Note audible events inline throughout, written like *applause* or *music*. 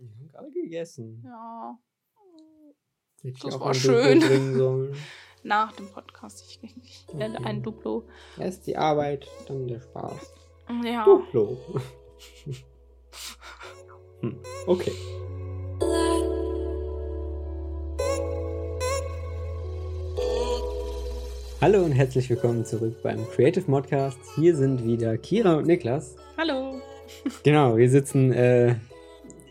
Wir haben gerade gegessen. Ja. Hätte Das war schön. *laughs* Nach dem Podcast. Ich, ich Okay. ein Duplo. Erst die Arbeit, dann der Spaß. Ja. Duplo. *laughs* hm. Okay. Hallo und herzlich willkommen zurück beim Creative Modcast. Hier sind wieder Kira und Niklas. Hallo. Genau, wir sitzen äh,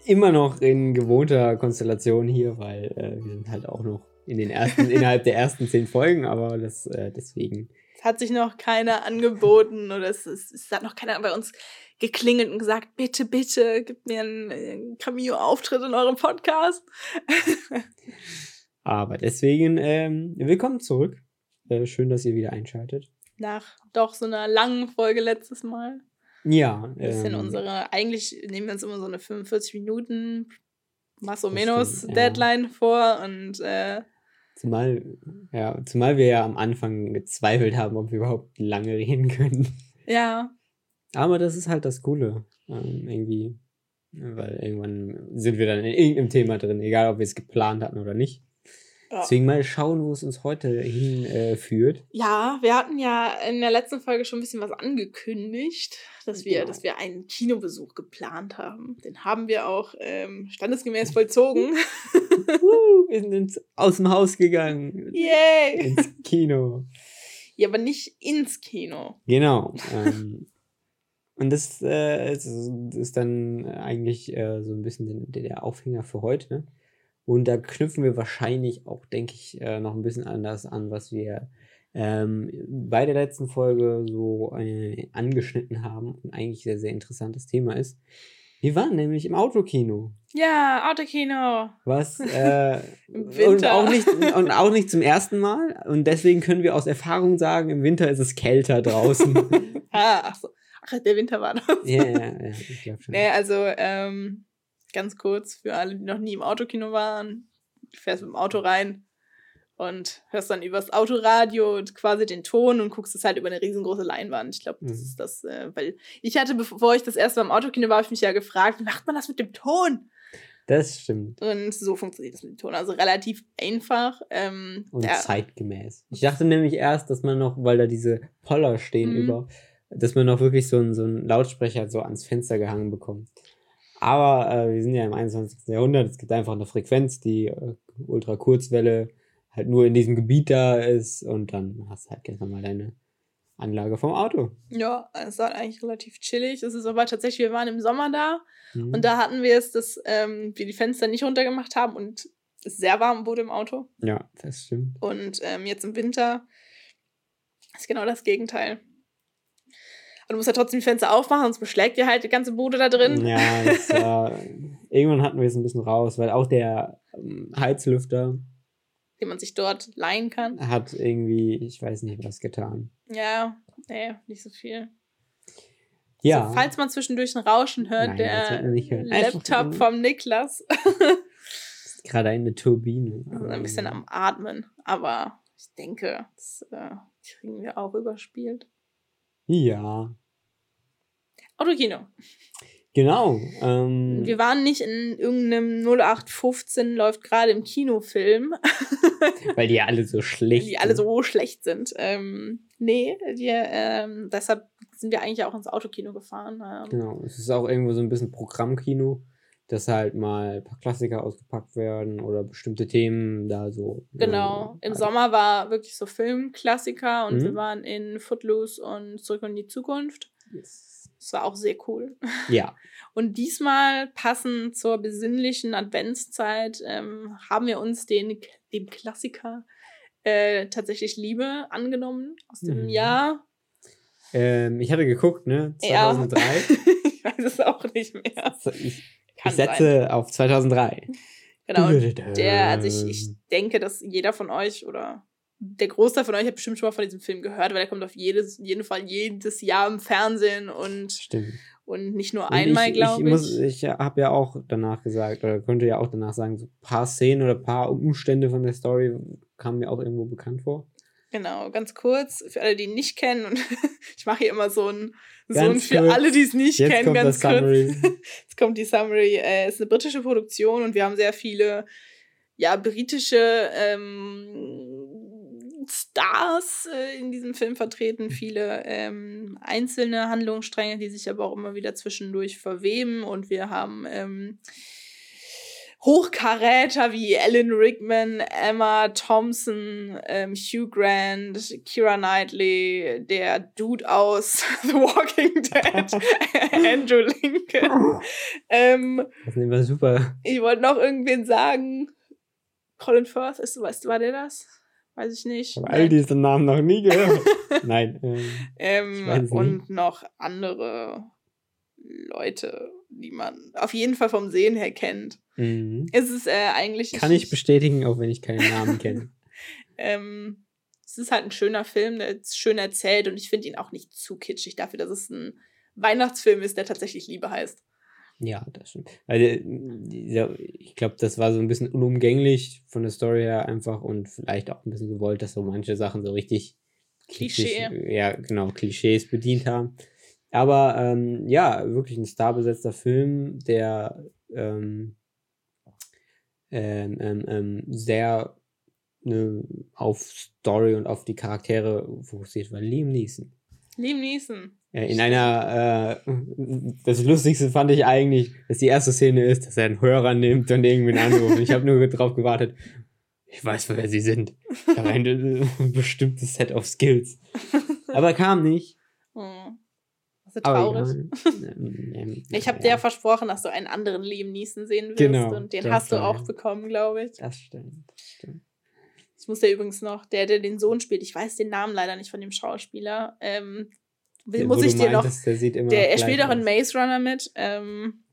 immer noch in gewohnter Konstellation hier, weil äh, wir sind halt auch noch in den ersten, *laughs* innerhalb der ersten zehn Folgen, aber das äh, deswegen. Es hat sich noch keiner angeboten oder es, ist, es hat noch keiner bei uns geklingelt und gesagt, bitte, bitte, gib mir einen, Cameo-Auftritt in eurem Podcast. *laughs* Aber deswegen, ähm, willkommen zurück. Äh, schön, dass ihr wieder einschaltet. Nach doch so einer langen Folge letztes Mal. Ja. Ein bisschen ähm, unsere, eigentlich nehmen wir uns immer so eine 45 Minuten más o Das menos stimmt, ja. Deadline vor und äh, Zumal, ja, zumal wir ja am Anfang gezweifelt haben, ob wir überhaupt lange reden können. ja, Aber das ist halt das Coole. Ähm, irgendwie. Weil irgendwann sind wir dann in irgendeinem Thema drin, egal ob wir es geplant hatten oder nicht. Ja. Deswegen mal schauen, wo es uns heute hinführt. Äh. Ja, wir hatten ja in der letzten Folge schon ein bisschen was angekündigt, dass wir, Genau. dass wir einen Kinobesuch geplant haben. Den haben wir auch ähm, standesgemäß vollzogen. *laughs* Wir sind ins, aus dem Haus gegangen. Yay! Ins Kino. Ja, aber nicht ins Kino. Genau. Ähm, *laughs* und das, äh, ist, ist dann eigentlich äh, so ein bisschen der, der Aufhänger für heute. Und da knüpfen wir wahrscheinlich auch, denke ich, äh, noch ein bisschen anders an, was wir ähm, bei der letzten Folge so äh, angeschnitten haben und eigentlich sehr, sehr interessantes Thema ist. Wir waren nämlich im Autokino. Ja, Autokino. Was *laughs* äh, und auch nicht und auch nicht zum ersten Mal und deswegen können wir aus Erfahrung sagen, im Winter ist es kälter draußen. *laughs* ah, ach so. Ach, der Winter war das. ja, ja, ja, ich glaube schon. Nee, also ähm, ganz kurz für alle, die noch nie im Autokino waren. Du fährst mit dem Auto rein und hörst dann übers Autoradio quasi den Ton und guckst es halt über eine riesengroße Leinwand. Ich glaube, das Mhm. ist das, äh, weil ich hatte, bevor ich das erste Mal im Autokino war, habe ich mich ja gefragt, wie macht man das mit dem Ton? Das stimmt. Und so funktioniert das mit dem Ton. Also relativ einfach. Ähm, Und ja, zeitgemäß. Ich dachte nämlich erst, dass man noch, weil da diese Poller stehen Mhm. über, dass man noch wirklich so einen, so einen Lautsprecher so ans Fenster gehangen bekommt. Aber äh, wir sind ja im 21. Jahrhundert. Es gibt einfach eine Frequenz, die äh, Ultrakurzwelle halt nur in diesem Gebiet da ist und dann hast du halt ganz normal deine Anlage vom Auto. ja, es war eigentlich relativ chillig. Es ist aber tatsächlich, wir waren im Sommer da Mhm. Und da hatten wir es, dass ähm, wir die Fenster nicht runtergemacht haben und es sehr warm wurde im Auto. ja, das stimmt. Und ähm, jetzt im Winter ist genau das Gegenteil. Und du musst ja trotzdem die Fenster aufmachen, sonst beschlägt dir halt die ganze Bude da drin. Ja, das war, *laughs* irgendwann hatten wir es ein bisschen raus, weil auch der ähm, Heizlüfter Den man sich dort leihen kann. hat irgendwie, ich weiß nicht was getan. Ja, nee, nicht so viel. Ja, So, falls man zwischendurch ein Rauschen hört, Nein, der Laptop vom Niklas *laughs* ist gerade eine Turbine. ist ein bisschen am Atmen. Aber ich denke, das äh, kriegen wir auch überspielt. Ja, Autokino. genau. Ähm, Wir waren nicht in irgendeinem 0815 läuft gerade im Kinofilm, *laughs* weil die ja alle so schlecht die alle sind. so schlecht sind. Ähm, nee, wir, ähm, deshalb sind wir eigentlich auch ins Autokino gefahren. Ähm, Genau, es ist auch irgendwo so ein bisschen Programmkino, dass halt mal ein paar Klassiker ausgepackt werden oder bestimmte Themen da so. Genau. äh, Im Sommer war wirklich so Filmklassiker und Mhm. wir waren in Footloose und Zurück in die Zukunft. Yes. Das war auch sehr cool. Ja, *laughs* Und diesmal, passend zur besinnlichen Adventszeit, ähm, haben wir uns den, dem Klassiker äh, tatsächlich Liebe angenommen aus dem Mhm. Jahr. ähm, ich hatte geguckt, ne? Ja. 2003. *laughs* ich weiß es auch nicht mehr. Ich, Kann ich setze auf 2003. Genau. Der, also ich, ich denke, dass jeder von euch oder der Großteil von euch hat bestimmt schon mal von diesem Film gehört, weil der kommt auf jedes, jeden Fall jedes Jahr im Fernsehen und, Stimmt. und nicht nur Und einmal, glaube ich. Muss, ich habe ja auch danach gesagt, oder könnte ja auch danach sagen, so ein paar Szenen oder ein paar Umstände von der Story kamen mir auch irgendwo bekannt vor. Genau, ganz kurz, für alle, die ihn nicht kennen. Und *laughs* ich mache hier immer so ein, so ein für kurz. alle, die es nicht Jetzt kennen, ganz kurz. *laughs* Jetzt kommt die Summary. Äh, es ist eine britische Produktion und wir haben sehr viele ja, britische ähm, Stars äh, in diesem Film vertreten, viele ähm, einzelne Handlungsstränge, die sich aber auch immer wieder zwischendurch verweben. Und wir haben ähm, Hochkaräter wie Alan Rickman, Emma Thompson, ähm, Hugh Grant, Kira Knightley, der Dude aus *laughs* The Walking Dead, *laughs* Andrew Lincoln. Ähm, das ist immer super. Ich wollte noch irgendwen sagen. Colin Firth, ist, weißt war der das? Weiß ich nicht. Ich habe all diese Namen noch nie gehört. *laughs* Nein. Ähm, ähm, und noch andere Leute, die man auf jeden Fall vom Sehen her kennt. Mhm. Es ist äh, eigentlich. Kann ich bestätigen, auch wenn ich keine Namen *laughs* kenne. ähm, es ist halt ein schöner Film, der ist schön erzählt und ich finde ihn auch nicht zu kitschig dafür, dass es ein Weihnachtsfilm ist, der tatsächlich Liebe heißt. Ja, das stimmt. Also, ich glaube, das war so ein bisschen unumgänglich von der Story her einfach und vielleicht auch ein bisschen gewollt, dass so manche Sachen so richtig Klischee. Ja, genau, Klischees bedient haben. Aber ähm, ja, wirklich ein starbesetzter Film, der ähm, ähm, ähm, ähm, sehr ne, auf Story und auf die Charaktere fokussiert war. Liam Neeson. Liam Neeson. In einer, äh, das Lustigste fand ich eigentlich, dass die erste Szene ist, dass er einen Hörer nimmt und irgendwen anruft. ich habe nur drauf gewartet. Ich weiß, wer sie sind. Ich habe ein, ein bestimmtes Set of Skills. Aber er kam nicht. Oh. Das ist traurig. Ja, *laughs* ähm, ich habe ja. dir versprochen, dass du einen anderen Liam Neeson sehen wirst. Genau, und den hast du auch bekommen, glaube ich. Das stimmt, das stimmt. Ich muss ja übrigens noch, der, der den Sohn spielt, ich weiß den Namen leider nicht von dem Schauspieler, ähm, Will, muss ich dir noch. Der, sieht immer der, er spielt auch in Maze Runner mit. Ähm,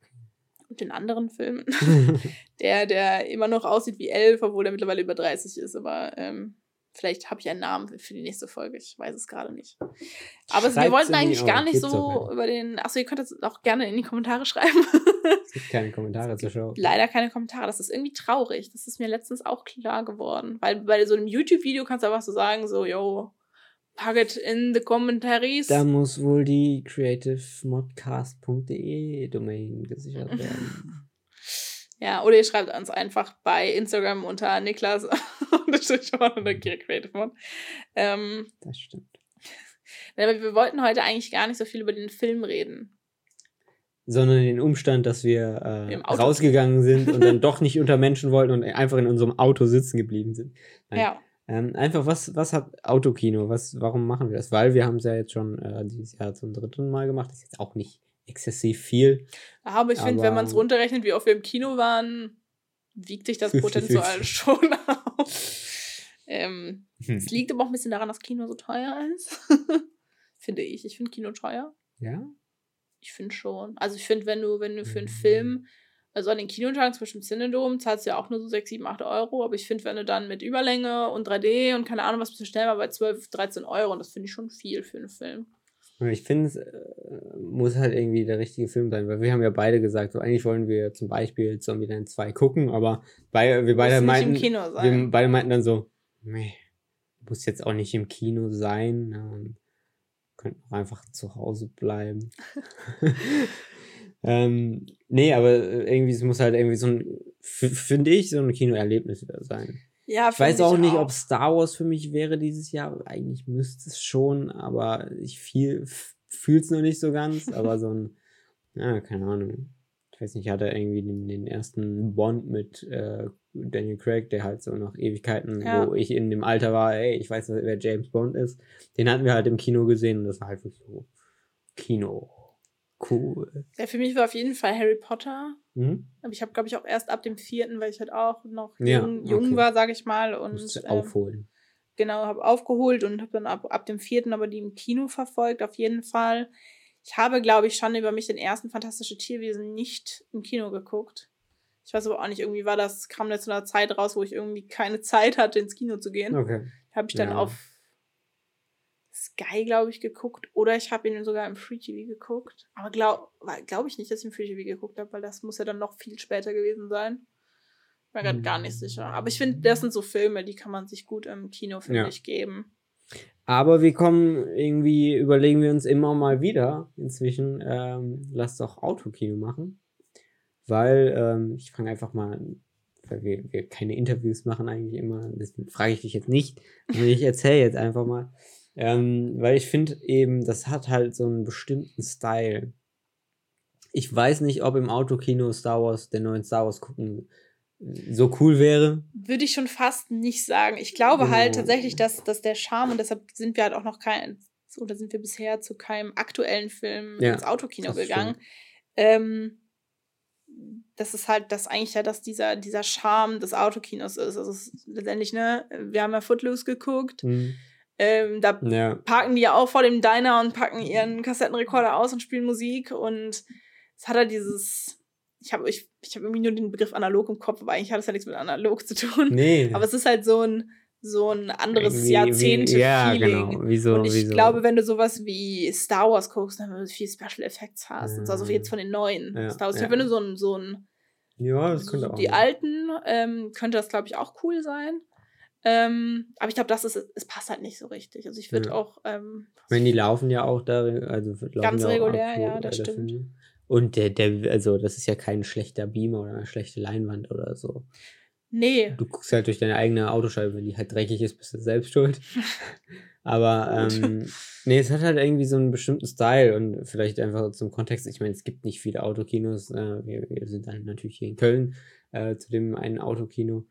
und in anderen Filmen. *laughs* der, der immer noch aussieht wie elf, obwohl er mittlerweile über 30 ist. Aber ähm, vielleicht habe ich einen Namen für die nächste Folge. Ich weiß es gerade nicht. Aber Schreibt wir wollten eigentlich gar nicht so über den. Achso, ihr könnt das auch gerne in die Kommentare *laughs* schreiben. es gibt keine Kommentare zur Show. Leider keine Kommentare. Das ist irgendwie traurig. Das ist mir letztens auch klar geworden. Weil bei so einem YouTube-Video kannst du einfach so sagen, so, yo, Pack it in the commentaries. Da muss wohl die creativemodcast.de Domain gesichert werden. *laughs* ja, oder ihr schreibt uns einfach bei Instagram unter Niklas oder Creative Mod. Ähm, das stimmt. *laughs* Aber wir wollten heute eigentlich gar nicht so viel über den Film reden. Sondern den Umstand, dass wir äh, rausgegangen sind und dann *laughs* doch nicht unter Menschen wollten und einfach in unserem Auto sitzen geblieben sind. Nein. Ja. Ähm, einfach, was, was hat Autokino? Was, warum machen wir das? Weil wir haben es ja jetzt schon äh, dieses Jahr zum dritten Mal gemacht. Das ist jetzt auch nicht exzessiv viel. Aber ich finde, wenn man es runterrechnet, wie oft wir im Kino waren, wiegt sich das 50, Potenzial 50. schon auf. *laughs* ähm, hm. Es liegt aber auch ein bisschen daran, dass Kino so teuer ist. *laughs* finde ich. Ich finde Kino teuer. Ja? Ich finde schon. Also ich finde, wenn du, wenn du für einen hm. Film also an den Kinotagen, zum Beispiel im Cinedom, zahlst du ja auch nur so 6, 7, 8 Euro. Aber ich finde, wenn du dann mit Überlänge und 3D und keine Ahnung, was bist du schnell mal bei 12, 13 Euro. Und das finde ich schon viel für einen Film. Ich finde, es äh, muss halt irgendwie der richtige Film sein, weil wir haben ja beide gesagt, so eigentlich wollen wir zum Beispiel Zombieland 2 gucken, aber bei, wir beide meinten, wir beide meinten dann so, nee, muss jetzt auch nicht im Kino sein, ähm, könnten auch einfach zu Hause bleiben. *laughs* *laughs* Ähm, nee, aber äh, irgendwie, es muss halt irgendwie so ein, finde ich, so ein Kinoerlebnis sein. Ja, ich weiß auch ich nicht, auch. ob Star Wars für mich wäre dieses Jahr. Eigentlich müsste es schon, aber ich fühle es noch nicht so ganz. *laughs* aber so ein, ja, keine Ahnung. Ich weiß nicht, ich hatte irgendwie den, den ersten Bond mit äh, Daniel Craig, der halt so noch Ewigkeiten, ja. wo ich in dem Alter war, ey, ich weiß, wer James Bond ist. Den hatten wir halt im Kino gesehen und das war halt wirklich so Kino. Cool. Ja, für mich war auf jeden Fall Harry Potter. Mhm. Aber ich habe, glaube ich, auch erst ab dem vierten, weil ich halt auch noch ja, jung, okay. jung, war, sage ich mal. Und ähm, aufholen. Genau, habe aufgeholt und habe dann ab, ab dem vierten aber die im Kino verfolgt, auf jeden Fall. Ich habe, glaube ich, schon über mich den ersten Fantastische Tierwesen nicht im Kino geguckt. Ich weiß aber auch nicht, irgendwie war das, kam jetzt zu einer Zeit raus, wo ich irgendwie keine Zeit hatte, ins Kino zu gehen. Okay. Habe ich dann ja. auf Sky, glaube ich, geguckt. Oder ich habe ihn sogar im Free TV geguckt. Aber glaube glaub ich nicht, dass ich im Free TV geguckt habe, weil das muss ja dann noch viel später gewesen sein. War gerade gar nicht sicher. Aber ich finde, das sind so Filme, die kann man sich gut im Kino, finde ja. ich, geben. Aber wir kommen irgendwie, überlegen wir uns immer mal wieder inzwischen, ähm, lass doch Autokino machen. Weil ähm, ich fange einfach mal an, weil wir, wir keine Interviews machen eigentlich immer, deswegen frage ich dich jetzt nicht, ich erzähle jetzt einfach mal. Ähm, weil ich finde eben, das hat halt so einen bestimmten Style. Ich weiß nicht, ob im Autokino Star Wars, den neuen Star Wars gucken, so cool wäre. Würde ich schon fast nicht sagen. Ich glaube halt Genau. tatsächlich, dass, dass der Charme, und deshalb sind wir halt auch noch kein, oder sind wir bisher zu keinem aktuellen Film Ja, ins Autokino gegangen. Ähm, das ist halt das eigentlich ja, dass dieser, dieser Charme des Autokinos ist. Also ist letztendlich, ne, wir haben ja Footloose geguckt. Hm. Ähm, da Ja. parken die ja auch vor dem Diner und packen ihren Kassettenrekorder aus und spielen Musik. Und es hat halt dieses. Ich habe ich, ich hab irgendwie nur den Begriff analog im Kopf, aber eigentlich hat es ja nichts mit analog zu tun. Nee. Aber es ist halt so ein, so ein anderes Jahrzehnte-Feeling. Ja, genau. Wie so, und ich wie so. glaube, wenn du sowas wie Star Wars guckst, dann viel Special Effects hast, und zwar so Ja. jetzt von den neuen Ja, Star Wars, ja. wenn du so ein, so ein ja, das könnte auch. die sein. alten, ähm, könnte das, glaube ich, auch cool sein. Ähm, aber ich glaube, das ist, es passt halt nicht so richtig. Also ich würde Ja. auch, ähm, meine, die laufen ja auch da, also laufen Ganz ja auch regulär, aktuell, ja, das stimmt. Und der, der, also das ist ja kein schlechter Beamer oder eine schlechte Leinwand oder so. nee, Du guckst halt durch deine eigene Autoscheibe, wenn die halt dreckig ist, bist du selbst schuld. *laughs* Aber ähm, nee, es hat halt irgendwie so einen bestimmten Style und vielleicht einfach zum Kontext. Ich meine, es gibt nicht viele Autokinos. Äh, wir, wir sind dann natürlich hier in Köln äh, zu dem einen Autokino.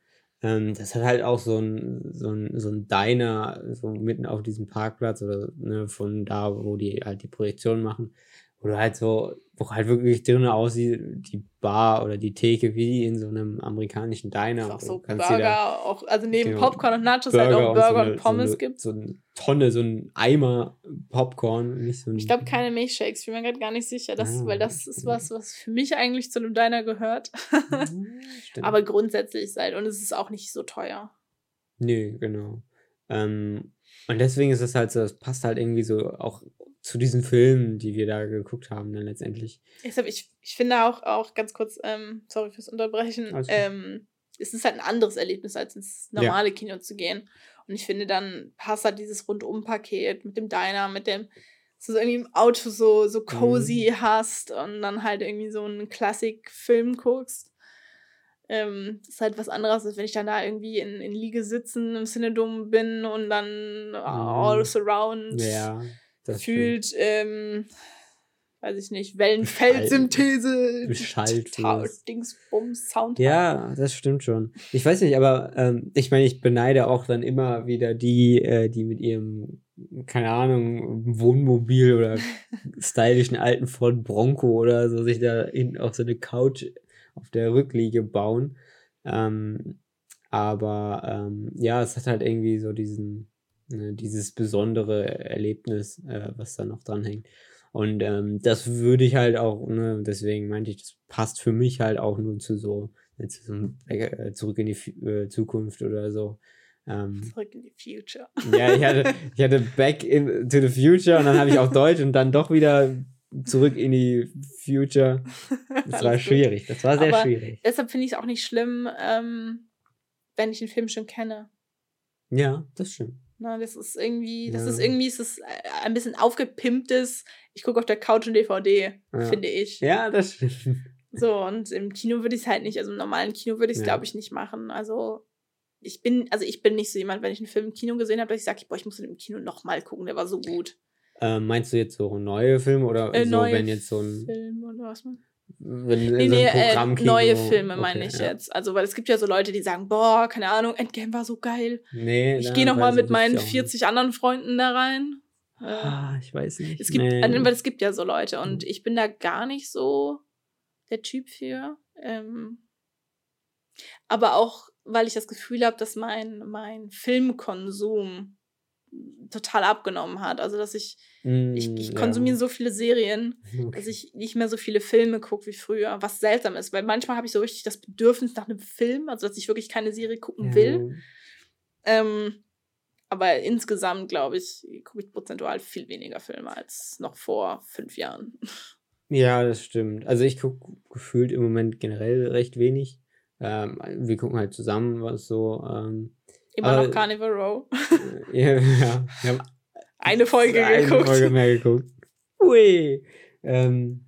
Ähm, das hat halt auch so ein, so ein, so ein Diner, so mitten auf diesem Parkplatz oder ne, von da, wo die halt die Projektion machen. Wo du halt so, wo halt wirklich drinnen aussieht, die Bar oder die Theke wie in so einem amerikanischen Diner. ist auch so dir da- Burger, auch, also neben Genau. Popcorn und Nachos halt auch Burger so eine, und Pommes so eine, gibt. So eine Tonne, so ein Eimer Popcorn, nicht so. Ich glaube keine Milchshakes, ich bin mir gerade gar nicht sicher, das, Ah, weil das ist was, was für mich eigentlich zu einem Diner gehört. *laughs* Stimmt. Aber grundsätzlich ist halt, und es ist auch nicht so teuer. Nö, genau. Ähm, und deswegen ist es halt so, es passt halt irgendwie so auch zu diesen Filmen, die wir da geguckt haben, dann letztendlich. Deshalb, ich, ich finde auch, auch ganz kurz, ähm, sorry fürs Unterbrechen, ähm, es ist halt ein anderes Erlebnis, als ins normale Kino zu gehen. Und ich finde, dann passt halt dieses Rundum-Paket mit dem Diner, mit dem, dass du so irgendwie im Auto so, so cozy Mhm. hast und dann halt irgendwie so einen Klassik-Film guckst. Ähm, das ist halt was anderes, als wenn ich dann da irgendwie in, in Liege sitzen im Cinedom bin und dann all surround Ja, fühlt, ähm, weiß ich nicht, Wellenfeldsynthese. Dingsbums, Sound. Ja, das stimmt schon. Ich weiß nicht, aber ähm, ich meine, ich beneide auch dann immer wieder die, äh, die mit ihrem, keine Ahnung, Wohnmobil oder *laughs* stylischen alten Ford Bronco oder so sich da hinten auf so eine Couch auf der Rückliege bauen. Ähm, aber ähm, ja, es hat halt irgendwie so diesen, ne, dieses besondere Erlebnis, äh, was da noch dranhängt. Und ähm, das würde ich halt auch, ne, deswegen meinte ich, das passt für mich halt auch nur zu so, ne, zu so äh, zurück in die Fu- äh, Zukunft oder so. Ähm, Zurück in die Future. ja, ich hatte, ich hatte Back in, to the Future und dann habe ich auch *laughs* Deutsch und dann doch wieder zurück in die Future. *laughs* Das war schwierig, das war sehr Aber- schwierig. Deshalb finde ich es auch nicht schlimm, ähm, wenn ich den Film schon kenne. Ja, das stimmt. Na, das ist irgendwie, das Ja. ist irgendwie, ist es ein bisschen aufgepimptes. Ich gucke auf der Couch und DVD, Ja. finde ich. Ja, das stimmt. So, und im Kino würde ich es halt nicht, also im normalen Kino würde ich es, Ja. glaube ich, nicht machen. Also ich bin, also ich bin nicht so jemand, wenn ich einen Film im Kino gesehen habe, dass ich sage, boah, ich muss den im Kino nochmal gucken, der war so gut. Ähm, meinst du jetzt so neue Filme oder Äh, so, neue wenn jetzt so ein, Film oder was man? wenn Nee, so nee, äh, neue Filme meine Okay, ich ja. jetzt. Also, weil es gibt ja so Leute, die sagen, boah, keine Ahnung, Endgame war so geil. Nee, Ich gehe nochmal mit meinen auch nicht. 40 anderen Freunden da rein. Äh, Ah, ich weiß nicht. Es gibt, nee. weil es gibt ja so Leute und Mhm. ich bin da gar nicht so der Typ für. Ähm, aber auch, weil ich das Gefühl habe, dass mein, mein Filmkonsum total abgenommen hat. Also, dass ich, ich, Mm, ich ja. konsumiere so viele Serien, *laughs* Okay. dass ich nicht mehr so viele Filme gucke wie früher, was seltsam ist, weil manchmal habe ich so richtig das Bedürfnis nach einem Film, also dass ich wirklich keine Serie gucken Ja. will. Ähm, aber insgesamt, glaube ich, gucke ich prozentual viel weniger Filme als noch vor fünf Jahren. Ja, das stimmt. Also ich gucke gefühlt im Moment generell recht wenig. Ähm, wir gucken halt zusammen, was so ähm, Immer noch Carnival Row. *laughs* ja, ja, wir haben Eine Folge eine geguckt. Folge mehr geguckt. Ui. Ähm,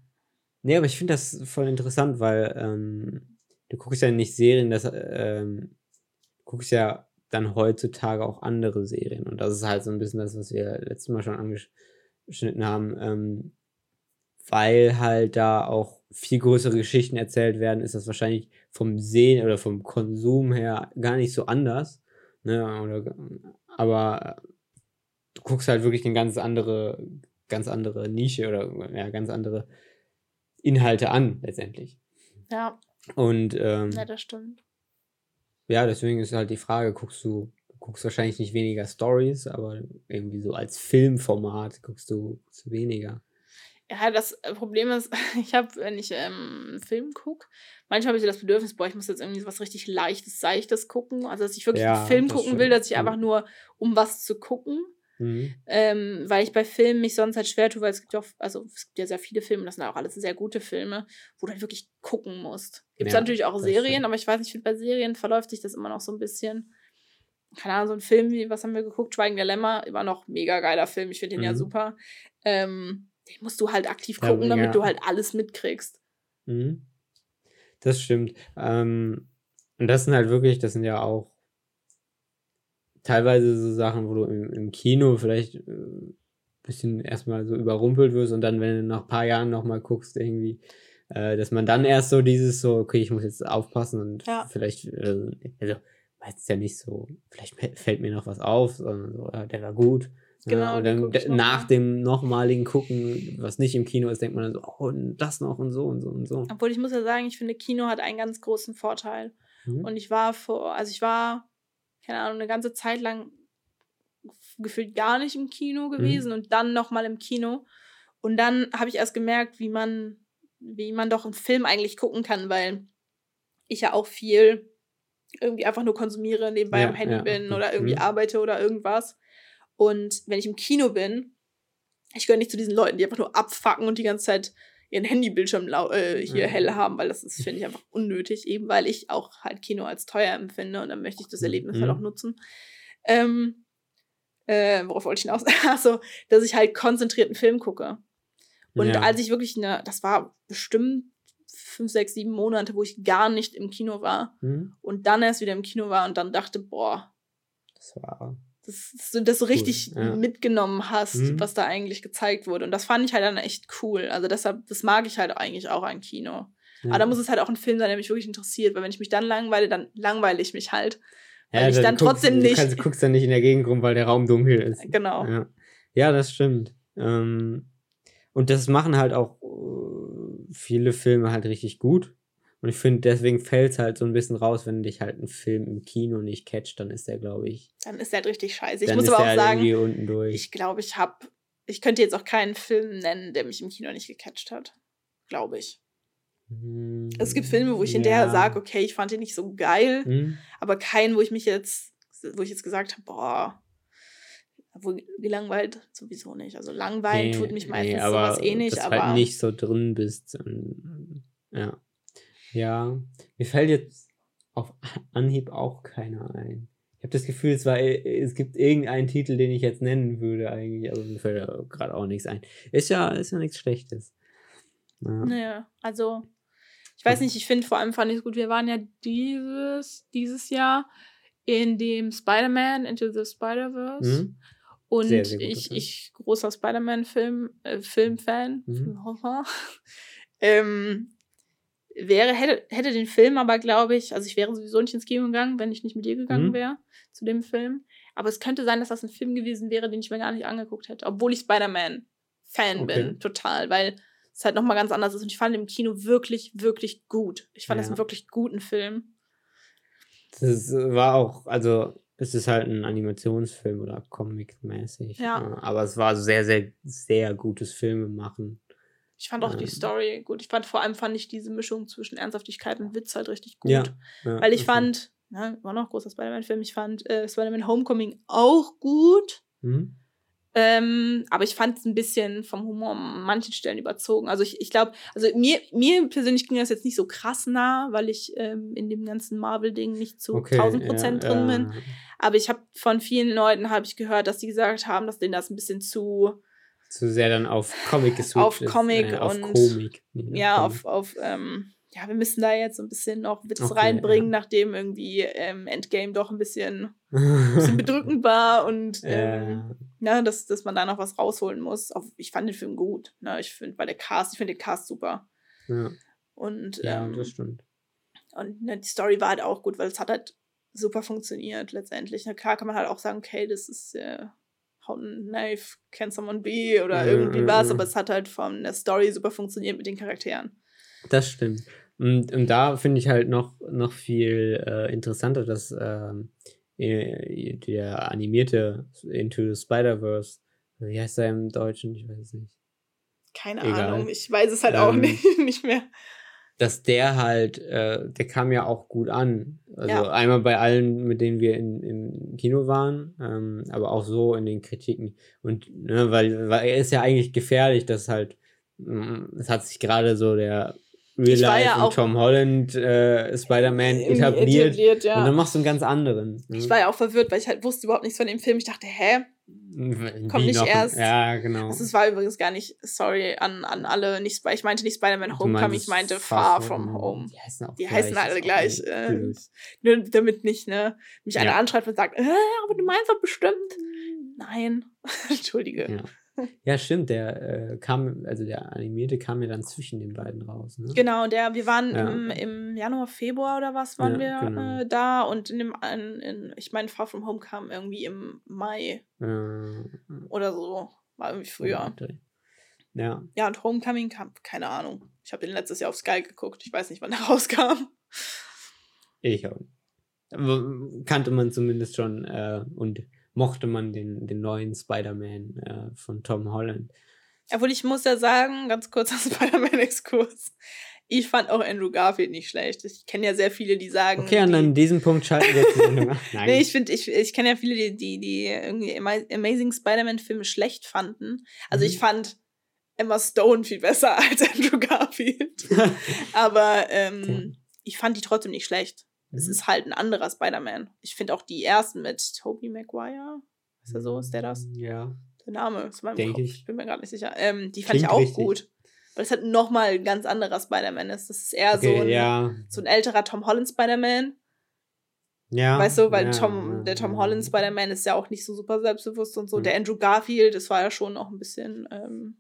nee, aber ich finde das voll interessant, weil ähm, du guckst ja nicht Serien, das ähm, du guckst ja dann heutzutage auch andere Serien. Und das ist halt so ein bisschen das, was wir letztes Mal schon angeschnitten haben. Ähm, weil halt da auch viel größere Geschichten erzählt werden, ist das wahrscheinlich vom Sehen oder vom Konsum her gar nicht so anders. Ne? Oder, aber du guckst halt wirklich eine ganz andere, ganz andere Nische oder ja, ganz andere Inhalte an, letztendlich. Ja, Und ähm, ja, das stimmt. ja, deswegen ist halt die Frage, guckst du, du guckst wahrscheinlich nicht weniger Stories, aber irgendwie so als Filmformat guckst du, guckst du weniger. Ja, das äh, Problem ist, *laughs* ich habe, wenn ich ähm, einen Film gucke, manchmal habe ich so das Bedürfnis, boah, ich muss jetzt irgendwie so was richtig Leichtes, Seichtes gucken. Also, dass ich wirklich Ja, einen Film gucken will, dass ich Ja. einfach nur, um was zu gucken. Mhm. Ähm, weil ich bei Filmen mich sonst halt schwer tue, weil es gibt ja auch, also es gibt ja sehr viele Filme, das sind auch alles sehr gute Filme, wo du halt wirklich gucken musst. Gibt es Ja, natürlich auch Serien, stimmt. aber ich weiß nicht, bei Serien verläuft sich das immer noch so ein bisschen. Keine Ahnung, so ein Film wie, was haben wir geguckt? Schweigen der Lämmer, immer noch mega geiler Film, ich finde den ja Mhm. super. Ähm, den musst du halt aktiv Ja, gucken, damit ja. du halt alles mitkriegst. Mhm. Das stimmt. Ähm, und das sind halt wirklich, das sind ja auch teilweise so Sachen, wo du im, im Kino vielleicht ein bisschen erstmal so überrumpelt wirst und dann, wenn du nach ein paar Jahren nochmal guckst, irgendwie, äh, dass man dann erst so dieses so, okay, ich muss jetzt aufpassen und Ja. vielleicht, äh, also, meistens ja nicht so, vielleicht fä- fällt mir noch was auf, sondern so, ja, der war gut. Genau, ja, dann nach dem nochmaligen Gucken, was nicht im Kino ist, denkt man dann so, oh, und das noch und so und so und so. Obwohl ich muss ja sagen, ich finde, Kino hat einen ganz großen Vorteil. Mhm. Und ich war vor, also ich war, keine Ahnung, eine ganze Zeit lang gefühlt gar nicht im Kino gewesen und dann nochmal im Kino. Und dann habe ich erst gemerkt, wie man, wie man doch einen Film eigentlich gucken kann, weil ich ja auch viel irgendwie einfach nur konsumiere, nebenbei Ja, am Handy ja, bin oder irgendwie Mhm. arbeite oder irgendwas. Und wenn ich im Kino bin, ich gehöre nicht zu diesen Leuten, die einfach nur abfacken und die ganze Zeit ihren Handybildschirm äh, hier Ja. hell haben, weil das ist, finde ich, einfach unnötig, eben weil ich auch halt Kino als teuer empfinde und dann möchte ich das Erlebnis halt Mhm. auch nutzen. Ähm, äh, worauf wollte ich hinaus? *laughs* Achso, dass ich halt konzentriert einen Film gucke. Und Ja. als ich wirklich eine, das war bestimmt fünf, sechs, sieben Monate, wo ich gar nicht im Kino war Mhm. und dann erst wieder im Kino war und dann dachte, boah, Das war. Dass du das so richtig ja. mitgenommen hast, Mhm. was da eigentlich gezeigt wurde. Und das fand ich halt dann echt cool. Also deshalb, das mag ich halt eigentlich auch an Kino. Ja. Aber da muss es halt auch ein Film sein, der mich wirklich interessiert, weil wenn ich mich dann langweile, dann langweile ich mich halt. weil ich dann guckst, trotzdem du nicht- Kannst, guckst dann nicht in der Gegend rum, weil der Raum dunkel ist. Genau. Ja, ja das stimmt. Ähm, und das machen halt auch äh, viele Filme halt richtig gut. Und ich finde, deswegen fällt es halt so ein bisschen raus, wenn dich halt ein Film im Kino nicht catcht, dann ist der, glaube ich. Dann ist der halt richtig scheiße. Ich muss aber auch halt sagen, irgendwie unten durch. ich glaube, ich habe, ich könnte jetzt auch keinen Film nennen, der mich im Kino nicht gecatcht hat. Glaube ich. Hm, Es gibt Filme, wo ich hinterher ja. sage, okay, ich fand den nicht so geil, Hm? aber keinen, wo ich mich jetzt, wo ich jetzt gesagt habe, boah, wo gelangweilt sowieso nicht. Also langweilen tut mich meistens sowas eh nicht, dass aber halt nicht so drin bist. Ja. Ja. Mir fällt jetzt auf Anhieb auch keiner ein. Ich habe das Gefühl, es, war, es gibt irgendeinen Titel, den ich jetzt nennen würde, eigentlich, aber mir fällt da gerade auch nichts ein. Ist ja, ist ja nichts Schlechtes. Ja. Naja, also ich weiß nicht, ich finde vor allem fand ich es gut, wir waren ja dieses, dieses Jahr in dem Spider-Man Into the Spider-Verse Mhm. und Sehr, sehr ich, Film. ich großer Spider-Man-Film, äh, Filmfan, Mhm. *laughs* ähm, wäre, hätte, hätte den Film aber, glaube ich, also ich wäre sowieso nicht ins Kino gegangen, wenn ich nicht mit dir gegangen Mhm. wäre zu dem Film. Aber es könnte sein, dass das ein Film gewesen wäre, den ich mir gar nicht angeguckt hätte, obwohl ich Spider-Man-Fan Okay. bin, total, weil es halt nochmal ganz anders ist. Und ich fand im Kino wirklich, wirklich gut. Ich fand das Ja. einen wirklich guten Film. Das war auch, also es ist halt ein Animationsfilm oder Comic-mäßig. Ja. äh, Aber es war sehr, sehr, sehr gutes Filmemachen. Ich fand auch die Ähm. Story gut. Ich fand vor allem fand ich diese Mischung zwischen Ernsthaftigkeit und Witz halt richtig gut. Ja, Ja, Weil ich das fand, na, war noch großer Spider-Man-Film, ich fand äh, Spider-Man Homecoming auch gut. Mhm. Ähm, aber ich fand es ein bisschen vom Humor an manchen Stellen überzogen. Also ich, ich glaube, also mir, mir persönlich ging das jetzt nicht so krass nah, weil ich ähm, in dem ganzen Marvel-Ding nicht zu okay, 1000 Prozent ja, drin bin. Aber ich habe von vielen Leuten habe ich gehört, dass sie gesagt haben, dass denen das ein bisschen zu zu sehr dann auf Comic geswitcht auf Comic ist, äh, auf und Komik. Ja, auf, auf ähm, ja, wir müssen da jetzt so ein bisschen noch Witz okay, reinbringen, ja. nachdem irgendwie ähm, Endgame doch ein bisschen, ein *laughs* bisschen bedrückend war und ähm, ja. ne, dass, dass man da noch was rausholen muss. Auch, ich fand den Film gut. Ne? Ich finde, bei der Cast, ich finde den Cast super. Ja. Und, ja, ähm, das stimmt. Und ne, die Story war halt auch gut, weil es hat halt super funktioniert letztendlich. Na klar kann man halt auch sagen, okay, das ist äh, How Knife Can Someone Be oder irgendwie was, aber es hat halt von der Story super funktioniert mit den Charakteren. Das stimmt. Und, und da finde ich halt noch, noch viel äh, interessanter, dass ähm, der animierte Into the Spider-Verse, wie heißt er im Deutschen? Ich weiß es nicht. Keine Egal. Ahnung, ich weiß es halt ähm, auch *laughs* nicht, nicht mehr. Dass der halt, äh, der kam ja auch gut an. Also ja. einmal bei allen, mit denen wir in, im Kino waren, ähm, aber auch so in den Kritiken. Und ne, weil, weil er ist ja eigentlich gefährlich, dass halt, mm, es hat sich gerade so der Real Life ja und Tom Holland äh, Spider-Man etabliert. etabliert ja. Und dann machst du einen ganz anderen. Ne? Ich war ja auch verwirrt, weil ich halt wusste überhaupt nichts von dem Film. Ich dachte, hä? Kommt nicht noch? erst. Ja, genau. Also, es war übrigens gar nicht, sorry an, an alle, nicht, ich meinte nicht Spider-Man Homecoming, ich meinte Far, From Home. Die heißen, auch die gleich, heißen alle gleich. Äh, nur damit nicht, ne, mich einer anschreibt und sagt, äh, aber du meinst doch bestimmt. Nein. *laughs* Entschuldige. Ja. Ja, stimmt, der äh, kam, also der animierte kam ja dann zwischen den beiden raus. Ne? Genau, der, wir waren ja. im, im Januar, Februar oder was waren ja, wir genau. äh, da und in dem, in, in, ich meine, Far From Home kam irgendwie im Mai ja. oder so, war irgendwie früher. Ja. Ja, und Homecoming kam, keine Ahnung. Ich habe den letztes Jahr auf Sky geguckt, ich weiß nicht, wann er *laughs* rauskam. Ich auch. Kannte man zumindest schon äh, und mochte man den, den neuen Spider-Man äh, von Tom Holland. Obwohl ich muss ja sagen, ganz kurzer *laughs* Spider-Man-Exkurs. Ich fand auch Andrew Garfield nicht schlecht. Ich kenne ja sehr viele, die sagen. Okay, und an diesem Punkt schalten wir jetzt die *laughs* Nein. nee, ich finde, ich, ich kenne ja viele, die, die, die irgendwie Amazing Spider-Man-Filme schlecht fanden. Also mhm. ich fand Emma Stone viel besser *laughs* als Andrew Garfield. Aber ähm, okay. ich fand die trotzdem nicht schlecht. Es mhm. ist halt ein anderer Spider-Man. Ich finde auch die ersten mit Tobey Maguire. Ist er so? Ist der das? Mm, ja. Der Name ist mein Denke Kopf. Ich. ich bin mir gerade nicht sicher. Ähm, die fand Klingt ich auch richtig. gut. Weil es halt nochmal ein ganz anderer Spider-Man ist. Das ist eher okay, so, ein, ja. so ein älterer Tom Holland Spider-Man. Ja. Weißt du, weil ja, Tom, der Tom Holland Spider-Man ist ja auch nicht so super selbstbewusst und so. Mhm. Der Andrew Garfield, das war ja schon auch ein bisschen, ähm,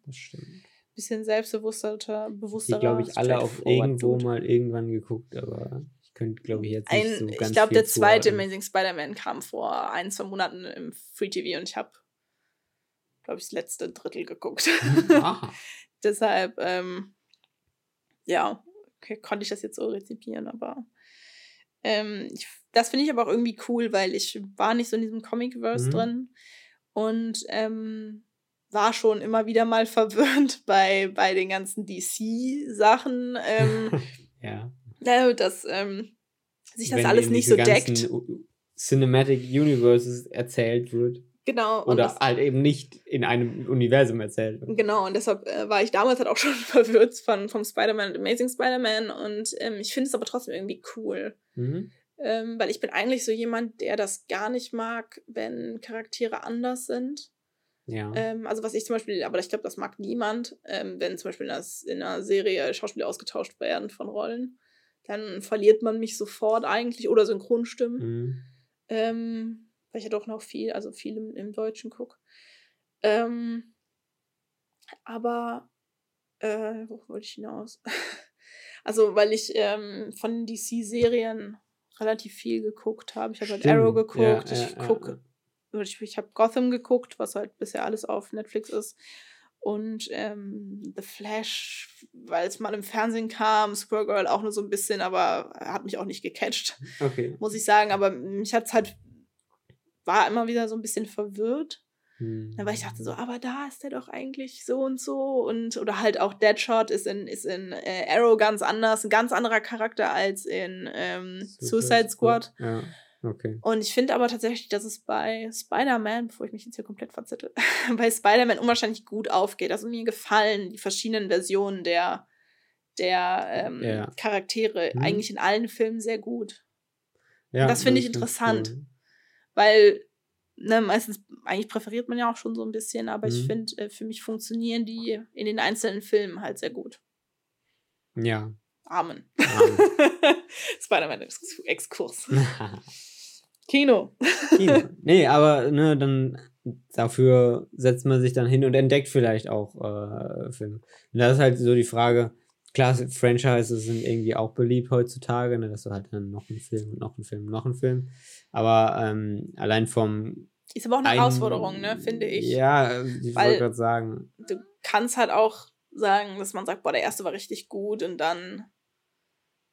bisschen selbstbewusster, bewusster. Die, glaube ich, alle auch irgendwo mal irgendwann geguckt, aber könnte, glaube ich, jetzt nicht ein, so ganz Ich glaube, der zweite Amazing Spider-Man kam vor ein, zwei Monaten im Free TV und ich habe, glaube ich, das letzte Drittel geguckt. *laughs* *laughs* Deshalb, ähm, ja, okay, konnte ich das jetzt so rezipieren, aber ähm, ich, das finde ich aber auch irgendwie cool, weil ich war nicht so in diesem Comic-Verse mhm. drin und ähm, war schon immer wieder mal *laughs* verwirrt bei, bei den ganzen DC-Sachen. Ähm, ja, dass ähm, sich das Wenn alles nicht so deckt. Cinematic Universes erzählt wird. Genau. Oder halt eben nicht in einem Universum erzählt wird. Genau, und deshalb äh, war ich damals halt auch *laughs* schon verwirrt von, vom Spider-Man und Amazing Spider-Man. Und ähm, ich finde es aber trotzdem irgendwie cool. Mhm. Ähm, weil ich bin eigentlich so jemand, der das gar nicht mag, wenn Charaktere anders sind. Ja. Ähm, also was ich zum Beispiel, aber ich glaube, das mag niemand, ähm, wenn zum Beispiel in einer, in einer Serie Schauspieler ausgetauscht werden von Rollen dann verliert man mich sofort eigentlich oder Synchronstimmen. Mhm. Ähm, weil ich ja doch noch viel, also viel im, im Deutschen gucke. Ähm, aber äh, wo wollte ich hinaus? *laughs* also, weil ich ähm, von DC-Serien relativ viel geguckt habe. Ich habe halt Arrow geguckt, ja, ich ja, gucke, ja. ich, ich habe Gotham geguckt, was halt bisher alles auf Netflix ist und ähm, The Flash, weil es mal im Fernsehen kam, Supergirl auch nur so ein bisschen, aber hat mich auch nicht gecatcht, okay. muss ich sagen. Aber mich hat es halt, war immer wieder so ein bisschen verwirrt. Hm. Weil ich dachte so, aber da ist der doch eigentlich so und so. Und, oder halt auch Deadshot ist in, ist in äh, Arrow ganz anders, ein ganz anderer Charakter als in ähm, Suicide Squad. Ja. Okay. Und ich finde aber tatsächlich, dass es bei Spider-Man, bevor ich mich jetzt hier komplett verzettel, *laughs* bei Spider-Man unwahrscheinlich gut aufgeht. Also mir gefallen die verschiedenen Versionen der, der ähm, Ja. Charaktere Mhm. eigentlich in allen Filmen sehr gut. Ja, das finde ich interessant. cool. Weil, ne, meistens, eigentlich präferiert man ja auch schon so ein bisschen, aber ich Mhm. finde, äh, für mich funktionieren die in den einzelnen Filmen halt sehr gut. Ja. Amen. Amen. *laughs* Spider-Man-Exkurs. *laughs* Kino. Kino. *laughs* nee, aber ne, dann dafür setzt man sich dann hin und entdeckt vielleicht auch äh, Filme. Und das ist halt so die Frage, klar, Franchises sind irgendwie auch beliebt heutzutage, ne, dass du halt dann noch einen Film und noch einen Film und noch einen Film. Aber ähm, allein vom Ist aber auch eine ein- Herausforderung, ne, finde ich. Ja, ich wollte gerade sagen. Du kannst halt auch sagen, dass man sagt, boah, der erste war richtig gut und dann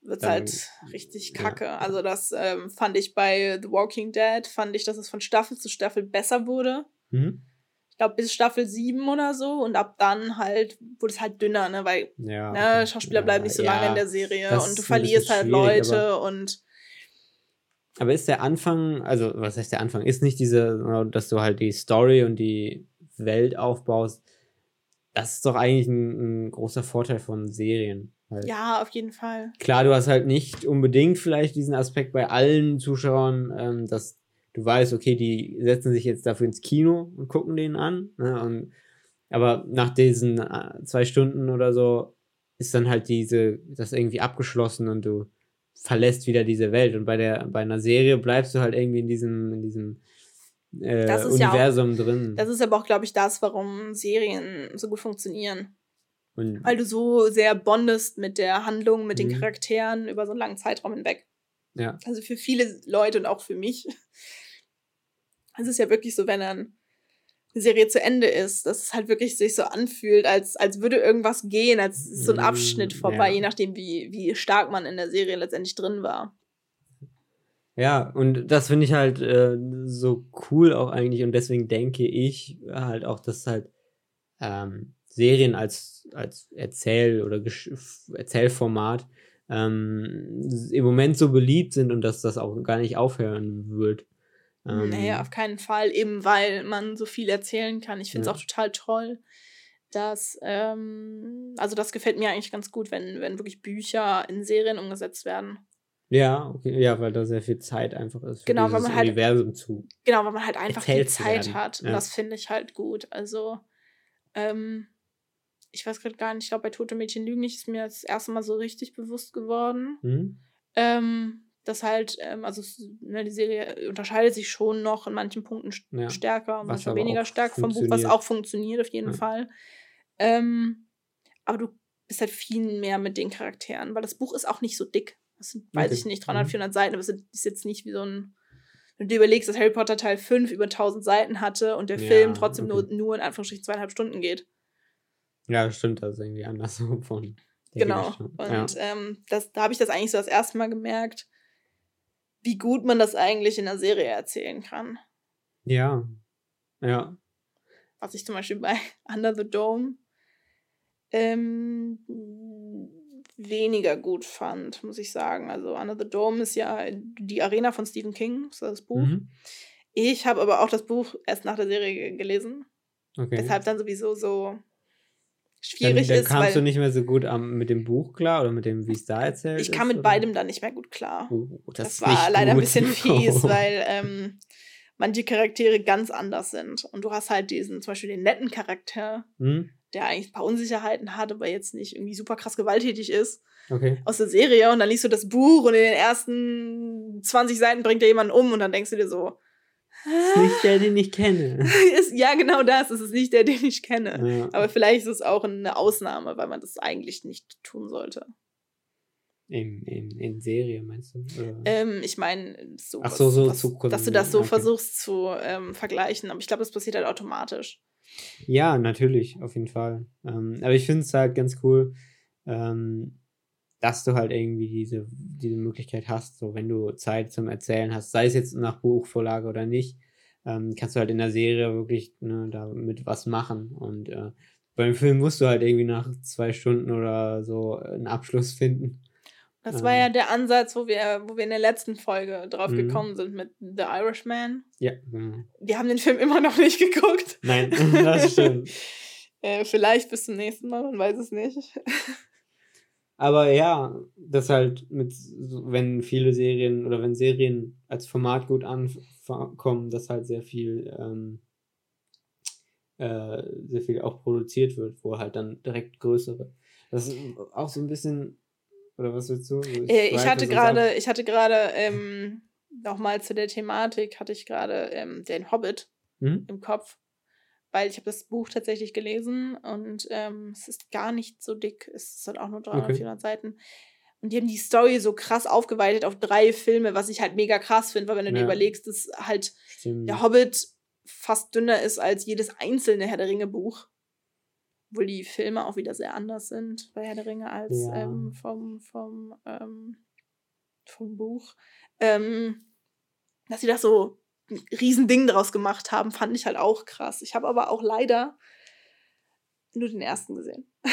wird es Dann- halt richtig ja. kacke. Also das ähm, fand ich bei The Walking Dead, fand ich, dass es von Staffel zu Staffel besser wurde. Hm? Ich glaube bis Staffel 7 oder so und ab dann halt wurde es halt dünner, ne, weil Ja. ne, Schauspieler ja, bleiben nicht so ja. lange in der Serie und du verlierst halt Leute und Aber ist der Anfang, also was heißt der Anfang, ist nicht diese, dass du halt die Story und die Welt aufbaust, das ist doch eigentlich ein, ein großer Vorteil von Serien. Halt. ja, auf jeden Fall. Klar, du hast halt nicht unbedingt vielleicht diesen Aspekt bei allen Zuschauern, ähm, dass du weißt, okay, die setzen sich jetzt dafür ins Kino und gucken den an. Ne, und, aber nach diesen äh, zwei Stunden oder so ist dann halt diese, das irgendwie abgeschlossen und du verlässt wieder diese Welt. Und bei der, bei einer Serie bleibst du halt irgendwie in diesem, in diesem äh, Das ist ja auch- Universum drin. Das ist aber auch, glaube ich, das, warum Serien so gut funktionieren. Und, Weil du so sehr bondest mit der Handlung, mit den Mhm. Charakteren über so einen langen Zeitraum hinweg. ja. Also für viele Leute und auch für mich. Es ist ja wirklich so, wenn dann eine Serie zu Ende ist, dass es halt wirklich sich so anfühlt, als, als würde irgendwas gehen, als ist so ein Mm, Abschnitt vorbei, ja. je nachdem, wie, wie stark man in der Serie letztendlich drin war. Ja, und das finde ich halt äh, so cool auch eigentlich und deswegen denke ich halt auch, dass halt ähm, Serien als, als Erzähl- oder Gesch- Erzählformat ähm, im Moment so beliebt sind und dass das auch gar nicht aufhören wird. Ähm, Nee, auf keinen Fall, eben weil man so viel erzählen kann. Ich finde es Ja. auch total toll, dass, ähm, also das gefällt mir eigentlich ganz gut, wenn, wenn wirklich Bücher in Serien umgesetzt werden. ja, okay, ja, weil da sehr viel Zeit einfach ist, für Genau, weil man halt- Universum zu. Genau, weil man halt einfach zu Zeit werden, hat. Und ja. das finde ich halt gut. Also, ähm, ich weiß gerade gar nicht, ich glaube, bei Tote Mädchen Lügen nicht ist mir das erste Mal so richtig bewusst geworden. Hm? Ähm, dass halt, ähm, also ne, die Serie unterscheidet sich schon noch in manchen Punkten Ja. stärker und manchmal weniger stark vom Buch, was auch funktioniert auf jeden Ja. Fall. Ähm, aber du bist halt viel mehr mit den Charakteren, weil das Buch ist auch nicht so dick. Das sind, weiß Okay. ich nicht, 300, Mhm. 400 Seiten, aber es ist jetzt nicht wie so ein. Wenn du dir überlegst, dass Harry Potter Teil 5 über 1000 Seiten hatte und der Ja, Film trotzdem okay. nur, nur in Anführungsstrichen zweieinhalb Stunden geht. Ja, stimmt, das ist irgendwie anders *laughs* von Genau. Und ja. ähm, das, da habe ich das eigentlich so das erste Mal gemerkt, wie gut man das eigentlich in der Serie erzählen kann. ja, ja, Was ich zum Beispiel bei *laughs* Under the Dome ähm, weniger gut fand, muss ich sagen. Also Under the Dome ist ja die Arena von Stephen King, ist das Buch. Mhm. Ich habe aber auch das Buch erst nach der Serie ge- gelesen, Okay. weshalb dann sowieso so schwierig dann ist, kamst weil du nicht mehr so gut am, mit dem Buch klar oder mit dem, wie es da erzählt ich ist? kam mit oder? beidem dann nicht mehr gut klar. Oh, das, Das, ist war leider ein bisschen *laughs* fies, Oh. weil ähm, manche Charaktere ganz anders sind. Und du hast halt diesen, zum Beispiel den netten Charakter, Hm? der eigentlich ein paar Unsicherheiten hat, aber jetzt nicht irgendwie super krass gewalttätig ist, Okay. aus der Serie. Und dann liest du das Buch und in den ersten 20 Seiten bringt er jemanden um und dann denkst du dir so, Das ist nicht der, den ich kenne. *laughs* ja, genau das, es ist nicht der, den ich kenne. Ja. Aber vielleicht ist es auch eine Ausnahme, weil man das eigentlich nicht tun sollte. In, in, in Serie, meinst du? Ähm, ich meine, so, so, so was, zu dass du das so okay. versuchst zu ähm, vergleichen. Aber ich glaube, das passiert halt automatisch. Ja, natürlich, auf jeden Fall. Ähm, aber ich finde es halt ganz cool, ähm, dass du halt irgendwie diese, diese Möglichkeit hast, so wenn du Zeit zum Erzählen hast, sei es jetzt nach Buchvorlage oder nicht, ähm, kannst du halt in der Serie wirklich ne, damit was machen. Und äh, beim Film musst du halt irgendwie nach zwei Stunden oder so einen Abschluss finden. Das Ähm. war ja der Ansatz, wo wir, wo wir in der letzten Folge drauf Mhm. gekommen sind mit The Irishman. Ja, genau. Wir haben den Film immer noch nicht geguckt. Nein, *laughs* das stimmt. *laughs* Äh, vielleicht bis zum nächsten Mal, man weiß es nicht. *laughs* Aber ja, das halt mit, wenn viele Serien oder wenn Serien als Format gut ankommen, dass halt sehr viel, ähm, äh, sehr viel auch produziert wird, wo halt dann direkt größere. Das ist auch so ein bisschen, oder was willst du? So, Äh, ich schweife hatte gerade, ich hatte gerade, ähm, nochmal zu der Thematik, hatte ich gerade ähm, den Hobbit Hm? im Kopf. Weil ich habe das Buch tatsächlich gelesen und ähm, es ist gar nicht so dick. Es ist halt auch nur 300, Okay. 400 Seiten. Und die haben die Story so krass aufgeweitet auf drei Filme, was ich halt mega krass finde, weil wenn du dir Ja. überlegst, dass halt Stimmt. der Hobbit fast dünner ist als jedes einzelne Herr der Ringe Buch. Obwohl die Filme auch wieder sehr anders sind bei Herr der Ringe als Ja. ähm, vom, vom, ähm, vom Buch. Ähm, dass sie das so ein Riesending draus gemacht haben, fand ich halt auch krass. Ich habe aber auch leider nur den ersten gesehen. *laughs*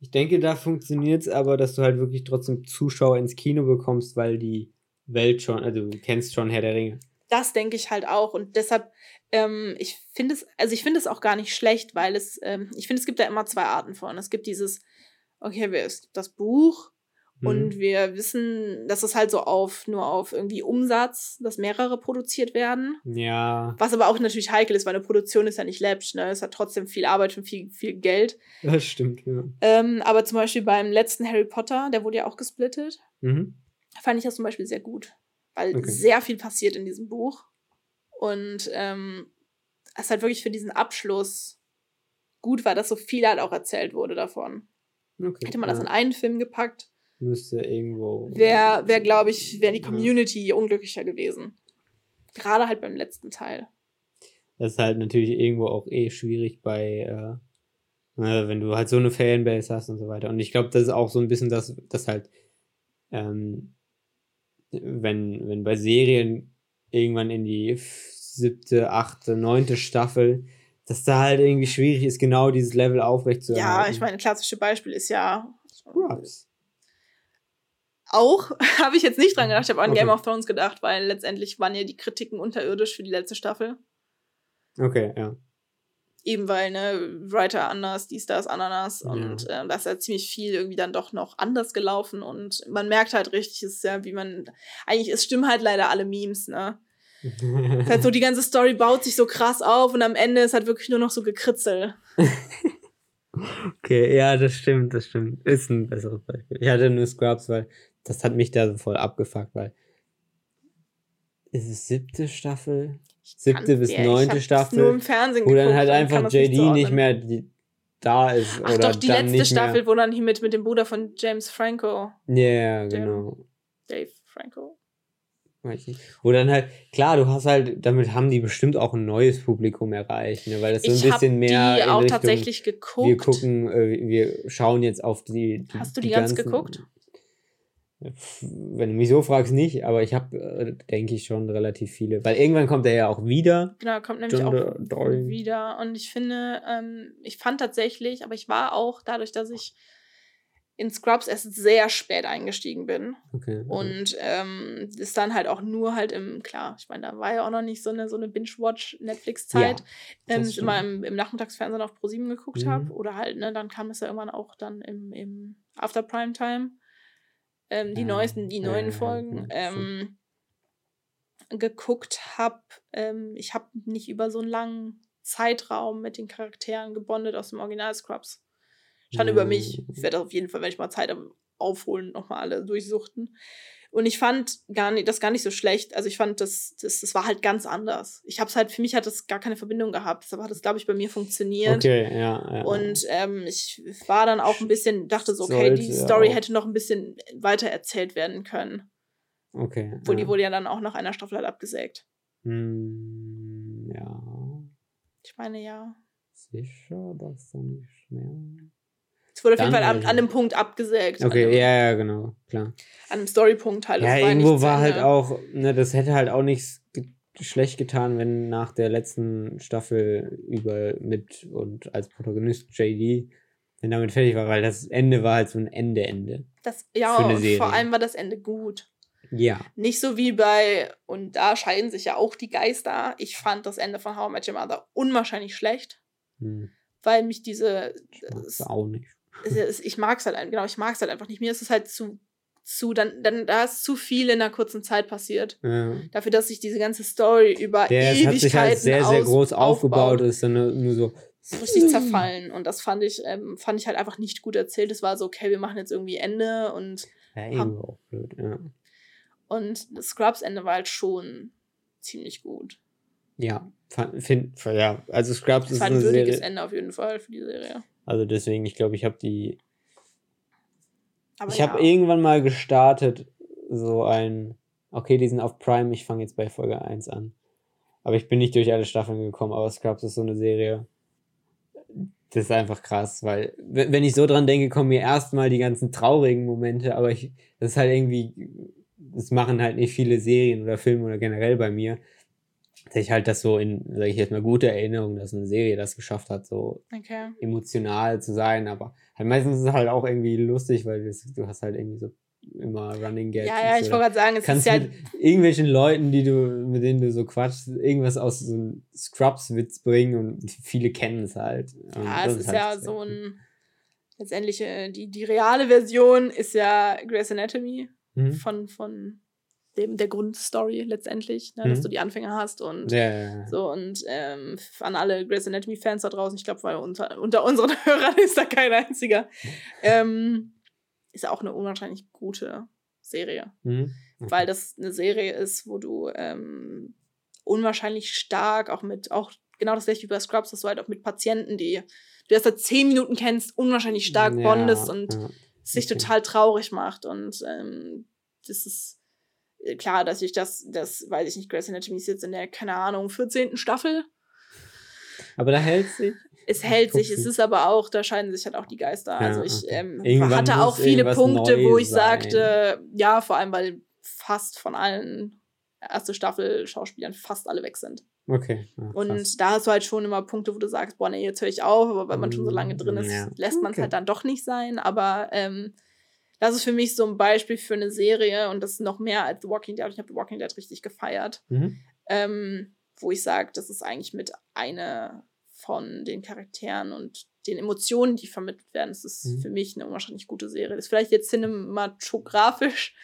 Ich denke, da funktioniert es aber, dass du halt wirklich trotzdem Zuschauer ins Kino bekommst, weil die Welt schon, also du kennst schon Herr der Ringe. Das denke ich halt auch. Und deshalb, ähm, ich finde es, also ich finde es auch gar nicht schlecht, weil es, ähm, ich finde, es gibt da immer zwei Arten von. Es gibt dieses, okay, es gibt das Buch und Mhm. wir wissen, dass es halt so auf, nur auf irgendwie Umsatz, dass mehrere produziert werden. Ja, Was aber auch natürlich heikel ist, weil eine Produktion ist ja nicht läppisch, ne? Es hat trotzdem viel Arbeit und viel, viel Geld. das stimmt, ja. Ähm, aber zum Beispiel beim letzten Harry Potter, der wurde ja auch gesplittet, Mhm. fand ich das zum Beispiel sehr gut. Weil Okay. sehr viel passiert in diesem Buch. Und ähm, es halt wirklich für diesen Abschluss gut war, dass so viel halt auch erzählt wurde davon. Okay. Hätte man das ja. in einen Film gepackt, Müsste irgendwo. wäre, wär, glaube ich, wäre die Ja. Community unglücklicher gewesen. Gerade halt beim letzten Teil. Das ist halt natürlich irgendwo auch eh schwierig bei, äh, ne, wenn du halt so eine Fanbase hast und so weiter. Und ich glaube, das ist auch so ein bisschen das, das halt, ähm, wenn, wenn bei Serien irgendwann in die siebte, achte, neunte Staffel, dass da halt irgendwie schwierig ist, genau dieses Level aufrechtzuerhalten. Ja, ich meine, klassische Beispiel ist ja Scrubs. Auch, *laughs* habe ich jetzt nicht dran gedacht, ich habe an Okay. Game of Thrones gedacht, weil letztendlich waren ja die Kritiken unterirdisch für die letzte Staffel. Okay, ja. Eben weil, ne, Writer anders, dies, das, Ananas. Ja. Und äh, da ist ja ziemlich viel irgendwie dann doch noch anders gelaufen. Und man merkt halt richtig, es ist ja, wie man. Eigentlich, es stimmen halt leider alle Memes, ne? *laughs* Es ist halt so, die ganze Story baut sich so krass auf und am Ende ist halt wirklich nur noch so gekritzel. *laughs* Okay, ja, das stimmt, das stimmt. Ist ein besseres Beispiel. Ich hatte nur Scrubs, weil das hat mich da so voll abgefuckt, weil ist es siebte Staffel? Siebte bis ich neunte Staffel, Nur im Fernsehen wo dann halt einfach JD nicht, zuordnen. mehr die, da ist. Ach oder doch, die letzte nicht Staffel, wo dann hier mit, mit dem Bruder von James Franco, Ja, yeah, genau. Dave Franco. Weiß ich nicht. Wo dann halt, klar, du hast halt, damit haben die bestimmt auch ein neues Publikum erreicht, ne? weil das so ein Ich habe bisschen mehr die auch Richtung, tatsächlich geguckt. wir gucken, äh, wir schauen jetzt auf die. die Hast du die ganz geguckt? Wenn du mich so fragst, nicht, aber ich habe, äh, denke ich, schon relativ viele. Weil irgendwann kommt er ja auch wieder. Genau, kommt nämlich John auch Dory. wieder. Und ich finde, ähm, ich fand tatsächlich, aber ich war auch dadurch, dass ich in Scrubs erst sehr spät eingestiegen bin Okay. und ähm, das dann halt auch nur halt im, klar, ich meine, da war ja auch noch nicht so eine, so eine Binge-Watch-Netflix-Zeit, Ja, ähm, ich immer im, im Nachmittagsfernsehen auf ProSieben geguckt Mhm. habe oder halt, ne, dann kam es ja irgendwann auch dann im, im After Prime Time, ähm, die Ja, neuesten, die neuen Folgen. ähm, geguckt habe. Ähm, ich habe nicht über so einen langen Zeitraum mit den Charakteren gebondet aus dem Original Scrubs. Schon über mich. Ich werde auf jeden Fall, wenn ich mal Zeit habe, aufholen, nochmal alle durchsuchten. Und ich fand gar nicht, das gar nicht so schlecht. Also ich fand, das, das, das war halt ganz anders. Ich habe es halt, für mich hat das gar keine Verbindung gehabt. Deshalb hat es, glaube ich, bei mir funktioniert. Okay, ja. ja. Und ähm, ich war dann auch ein bisschen, dachte so, okay, Sollte die ja Story auch. hätte noch ein bisschen weiter erzählt werden können. okay. Obwohl, ja. die wurde ja dann auch nach einer Staffel halt abgesägt. Hm, ja. Ich meine, ja. Sicher, dass da nicht mehr. Es wurde auf jeden Fall an, an einem Punkt abgesägt. Okay, einem, ja, ja, genau, klar. An einem Storypunkt halt. Ja, war irgendwo zu war halt Ende. auch, ne, das hätte halt auch nichts ge schlecht getan, wenn nach der letzten Staffel über mit und als Protagonist JD wenn damit fertig war, weil das Ende war halt so ein Ende-Ende. Das, ja, vor allem war das Ende gut. Ja. Nicht so wie bei, und da scheiden sich ja auch die Geister. Ich fand das Ende von How I Met Your Mother unwahrscheinlich schlecht, Hm. weil mich diese. Das auch nicht. Ich mag es halt, genau, ich mag es halt einfach nicht. Mir ist es halt zu, zu, dann, dann, da ist zu viel in einer kurzen Zeit passiert. Ja. Dafür, dass sich diese ganze Story über Der Ewigkeiten hat sich halt sehr, sehr groß aufgebaut, ist dann nur, so. ist richtig zerfallen. Und das fand ich, ähm, fand ich halt einfach nicht gut erzählt. Es war so, okay, wir machen jetzt irgendwie Ende und, Ja, irgendwo auch blöd, ja. und das Scrubs-Ende war halt schon ziemlich gut. Ja, fand, find, ja, also Scrubs Es ist war ein würdiges Serie. Ende auf jeden Fall für die Serie. Also deswegen, ich glaube, ich habe die. Aber ich ja, habe irgendwann mal gestartet, so ein. Okay, die sind auf Prime, ich fange jetzt bei Folge 1 an. Aber ich bin nicht durch alle Staffeln gekommen, aber Scrubs ist so eine Serie. Das ist einfach krass, weil, wenn wenn ich so dran denke, kommen mir erstmal die ganzen traurigen Momente, aber ich, das ist halt irgendwie, das machen halt nicht viele Serien oder Filme oder generell bei mir, dass ich halt das so in, sage ich jetzt mal, gute Erinnerung, dass eine Serie das geschafft hat, so Okay. emotional zu sein, aber halt meistens ist es halt auch irgendwie lustig, weil das, du hast halt irgendwie so immer Running Gags. Ja, ja, ich wollte gerade sagen, es kannst ist ja mit irgendwelchen Leuten, die du, mit denen du so quatschst, irgendwas aus so einem Scrubs-Witz bringen und viele kennen es halt. Und Ja, es ist halt ja so ein. Letztendlich, äh, die, die reale Version ist ja Grey's Anatomy Mhm. von, von dem, der Grundstory letztendlich, ne, dass Mhm. du die Anfänger hast und Ja, ja, ja. so und ähm, an alle Grey's Anatomy-Fans da draußen, ich glaube, weil unter, unter unseren *laughs* Hörern ist da kein einziger. Ähm, ist auch eine unwahrscheinlich gute Serie, Mhm. Okay. weil das eine Serie ist, wo du ähm, unwahrscheinlich stark auch mit, auch genau das gleiche wie bei Scrubs, dass du halt auch mit Patienten, die du erst seit zehn Minuten kennst, unwahrscheinlich stark bondest und sich okay. total traurig macht. Und ähm, das ist klar, dass ich das, das weiß ich nicht, Grey's Anatomy ist jetzt in der, keine Ahnung, 14. Staffel. Aber da hält sich. Es hält sich, es ist aber auch, da scheiden sich halt auch die Geister. Ja, also ich ähm, hatte auch viele Punkte, wo ich sein. sagte, ja, vor allem, weil fast von allen erste Staffel Schauspielern fast alle weg sind. Okay. Ja, Und da hast du halt schon immer Punkte, wo du sagst, boah, nee, jetzt höre ich auf, aber weil man schon so lange drin ist, Ja. lässt man es Okay. halt dann doch nicht sein. Aber ähm, das ist für mich so ein Beispiel für eine Serie und das ist noch mehr als The Walking Dead. Ich habe The Walking Dead richtig gefeiert. Mhm. Ähm, wo ich sage, das ist eigentlich mit einer von den Charakteren und den Emotionen, die vermittelt werden. Das ist Mhm. für mich eine unwahrscheinlich gute Serie. Das ist vielleicht jetzt cinematografisch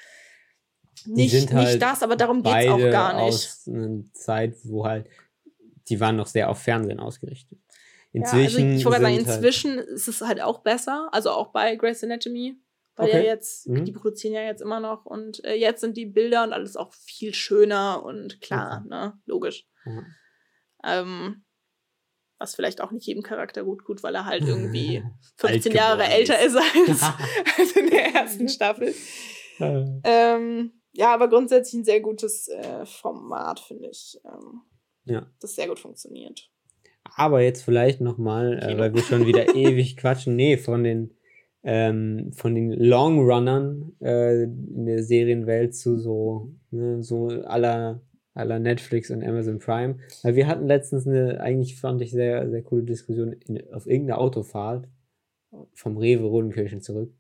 nicht, sind nicht halt das, aber darum geht es auch gar nicht. aus einer Zeit, wo halt, die waren noch sehr auf Fernsehen ausgerichtet. Ja, Inzwischen. also ich wollte sagen, halt- inzwischen ist es halt auch besser, also auch bei Grey's Anatomy, weil ja Okay. jetzt, Mhm. die produzieren ja jetzt immer noch und äh, jetzt sind die Bilder und alles auch viel schöner und klar, Okay. ne, logisch. Ja. Ähm, was vielleicht auch nicht jedem Charakter gut tut, weil er halt *laughs* irgendwie Alt 15 Jahre älter ist. als, *laughs* als in der ersten Staffel. Äh, Ähm, ja, aber grundsätzlich ein sehr gutes äh, Format, finde ich. Ähm, Ja. Das sehr gut funktioniert. Aber jetzt vielleicht nochmal, äh, weil wir schon wieder *laughs* ewig quatschen. Nee, von den, ähm, von den Longrunnern äh, in der Serienwelt zu so, ne, so aller aller Netflix und Amazon Prime. Weil wir hatten letztens eine, eigentlich fand ich sehr, sehr coole Diskussion in, auf irgendeiner Autofahrt vom Rewe Rodenkirchen zurück.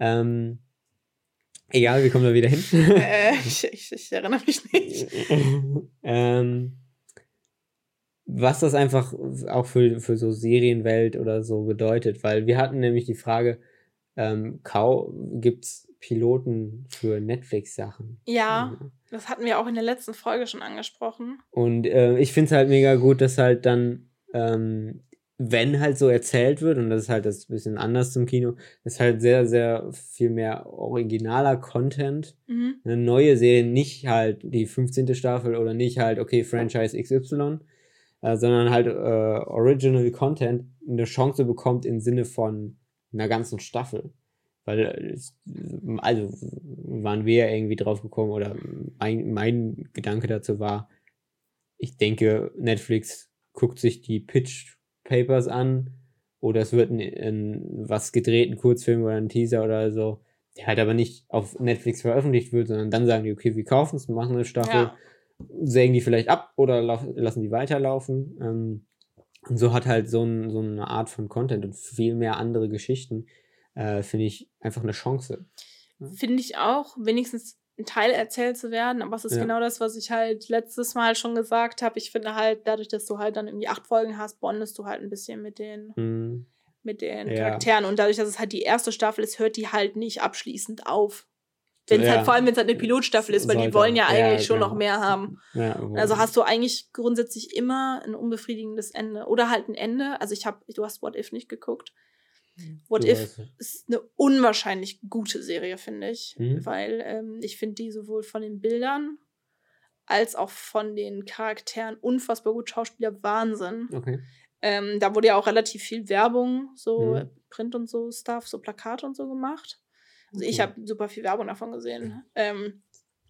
Ähm, egal, wir kommen da wieder hin. *laughs* äh, ich, ich, ich erinnere mich nicht. *laughs* ähm, was das einfach auch für, für so Serienwelt oder so bedeutet, weil wir hatten nämlich die Frage, ähm, gibt es Piloten für Netflix-Sachen? Ja, das hatten wir auch in der letzten Folge schon angesprochen. Und äh, ich finde es halt mega gut, dass halt dann, ähm, wenn halt so erzählt wird, und das ist halt das bisschen anders zum Kino, ist halt sehr, sehr viel mehr originaler Content. Mhm. Eine neue Serie, nicht halt die 15. Staffel oder nicht halt, okay, Franchise XY, äh, sondern halt äh, Original Content eine Chance bekommt im Sinne von einer ganzen Staffel. Weil, äh, also waren wir ja irgendwie drauf gekommen oder mein, mein Gedanke dazu war, ich denke, Netflix guckt sich die Pitch Papers an oder es wird ein, ein was gedreht, ein Kurzfilm oder ein Teaser oder so, der halt aber nicht auf Netflix veröffentlicht wird, sondern dann sagen die, okay, wir kaufen es, machen eine Staffel, Ja. Sägen die vielleicht ab oder lassen die weiterlaufen. Ähm, Und so hat halt so, ein, so eine Art von Content und viel mehr andere Geschichten, äh, finde ich einfach eine Chance. Finde ich auch, wenigstens ein Teil erzählt zu werden, aber es ist Ja. genau das, was ich halt letztes Mal schon gesagt habe. Ich finde halt, dadurch, dass du halt dann irgendwie acht Folgen hast, bondest du halt ein bisschen mit den, Hm, mit den Ja. Charakteren. Und dadurch, dass es halt die erste Staffel ist, hört die halt nicht abschließend auf. Wenn es Ja. halt, vor allem, wenn es halt eine Pilotstaffel ist, weil die Sollte. wollen ja Ja, eigentlich schon genau. noch mehr haben. ja, Also hast du eigentlich grundsätzlich immer ein unbefriedigendes Ende. Oder halt ein Ende. Also ich habe, du hast What If nicht geguckt. What Du If ist eine unwahrscheinlich gute Serie, finde ich. Mhm. Weil ähm, ich finde die sowohl von den Bildern als auch von den Charakteren unfassbar gut. Schauspieler Wahnsinn. Okay. Ähm, da wurde ja auch relativ viel Werbung, so Mhm. Print und so Stuff, so Plakate und so gemacht. Also ich Okay. habe super viel Werbung davon gesehen. Ähm,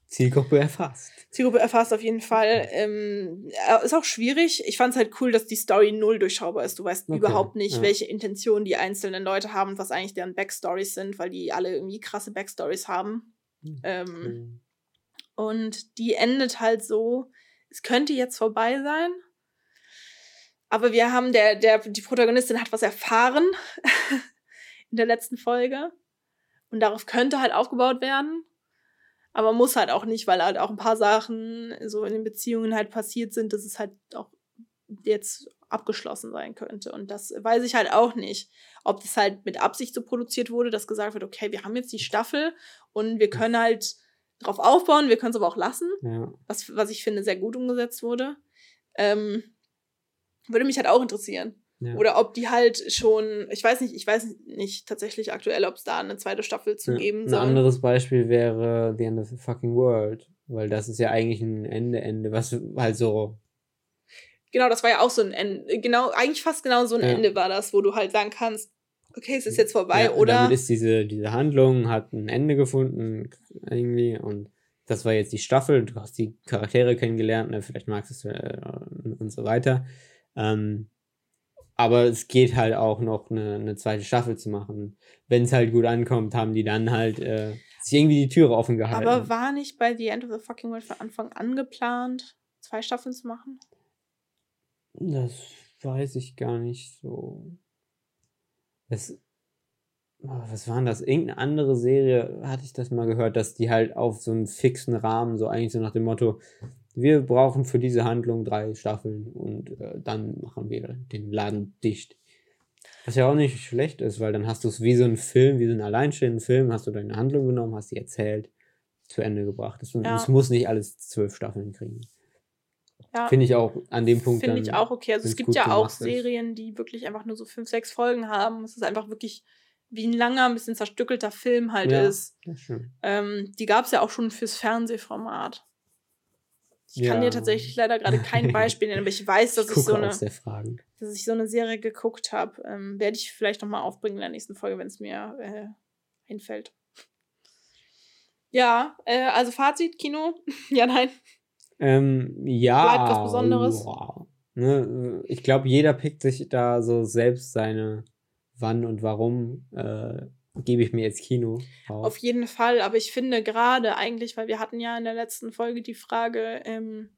Zielgruppe erfasst. Zielgruppe erfasst auf jeden Fall. Ähm, äh, ist auch schwierig. Ich fand es halt cool, dass die Story null durchschaubar ist. Du weißt Okay, überhaupt nicht, ja. welche Intentionen die einzelnen Leute haben, was eigentlich deren Backstories sind, weil die alle irgendwie krasse Backstories haben. Hm, Ähm, Hm. und die endet halt so, es könnte jetzt vorbei sein. Aber wir haben, der, der, die Protagonistin hat was erfahren *laughs* in der letzten Folge. Und darauf könnte halt aufgebaut werden. Aber muss halt auch nicht, weil halt auch ein paar Sachen so in den Beziehungen halt passiert sind, dass es halt auch jetzt abgeschlossen sein könnte. Und das weiß ich halt auch nicht. Ob das halt mit Absicht so produziert wurde, dass gesagt wird, okay, wir haben jetzt die Staffel und wir können halt drauf aufbauen, wir können es aber auch lassen, Ja. was, was ich finde sehr gut umgesetzt wurde. Ähm, würde mich halt auch interessieren. Ja. Oder ob die halt schon, ich weiß nicht, ich weiß nicht tatsächlich aktuell, ob es da eine zweite Staffel zu Ja. geben Ein soll. anderes Beispiel wäre The End of the Fucking World. Weil das ist ja eigentlich ein Ende, Ende, was halt so. Genau, das war ja auch so ein Ende. Genau, eigentlich fast genau so ein Ja. Ende war das, wo du halt sagen kannst, okay, es ist jetzt vorbei, ja, oder? Damit ist diese, diese Handlung, hat ein Ende gefunden, irgendwie. Und das war jetzt die Staffel. Du hast die Charaktere kennengelernt, ne, vielleicht magst du es äh, und so weiter. Ähm, aber es geht halt auch noch eine, eine zweite Staffel zu machen. Wenn es halt gut ankommt, haben die dann halt äh, sich irgendwie die Türe offen gehalten. Aber war nicht bei The End of the Fucking World von Anfang an geplant, zwei Staffeln zu machen? Das weiß ich gar nicht so. Das, oh, was war denn das? Irgendeine andere Serie hatte ich das mal gehört, dass die halt auf so einen fixen Rahmen, so eigentlich so nach dem Motto, wir brauchen für diese Handlung drei Staffeln und äh, dann machen wir den Laden dicht. Was ja auch nicht schlecht ist, weil dann hast du es wie so ein Film, wie so einen alleinstehenden Film, hast du deine Handlung genommen, hast die erzählt, zu Ende gebracht. Es, Ja. es muss nicht alles zwölf Staffeln kriegen. Ja, Finde ich auch an dem Punkt. finde ich auch okay. Also es gibt ja auch gemacht ist. Serien, die wirklich einfach nur so fünf, sechs Folgen haben. Es ist einfach wirklich wie ein langer, ein bisschen zerstückelter Film halt Ja. ist. Ähm, die gab es ja auch schon fürs Fernsehformat. Ich kann Ja. dir tatsächlich leider gerade kein *laughs* Beispiel nennen, aber ich weiß, dass ich, gucke so eine, dass ich so eine Serie geguckt habe. Ähm, Werde ich vielleicht nochmal aufbringen in der nächsten Folge, wenn es mir äh, einfällt. Ja, äh, also Fazit, Kino. *laughs* ja, nein. Ähm, ja. Bleibt was Besonderes. Wow. Ne, ich glaube, jeder pickt sich da so selbst seine Wann und Warum äh, gebe ich mir jetzt Kino Auf auf. jeden Fall, aber ich finde gerade eigentlich, weil wir hatten ja in der letzten Folge die Frage, ähm,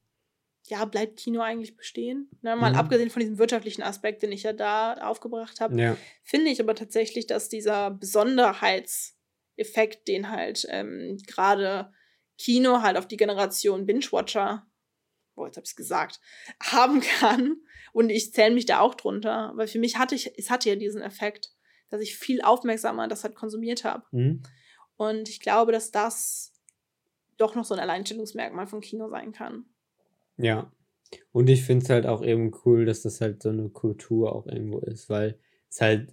ja, bleibt Kino eigentlich bestehen? Ne, mal Mhm. abgesehen von diesem wirtschaftlichen Aspekt, den ich ja da aufgebracht habe, Ja, finde ich aber tatsächlich, dass dieser Besonderheitseffekt, den halt ähm, gerade Kino halt auf die Generation Binge-Watcher, oh, jetzt habe ich es gesagt, *laughs* haben kann. Und ich zähle mich da auch drunter, weil für mich hatte ich, es hatte ja diesen Effekt, dass ich viel aufmerksamer das halt konsumiert habe. mhm. Und ich glaube, dass das doch noch so ein Alleinstellungsmerkmal von Kino sein kann. ja. Und ich finde es halt auch eben cool, dass das halt so eine Kultur auch irgendwo ist, weil es halt,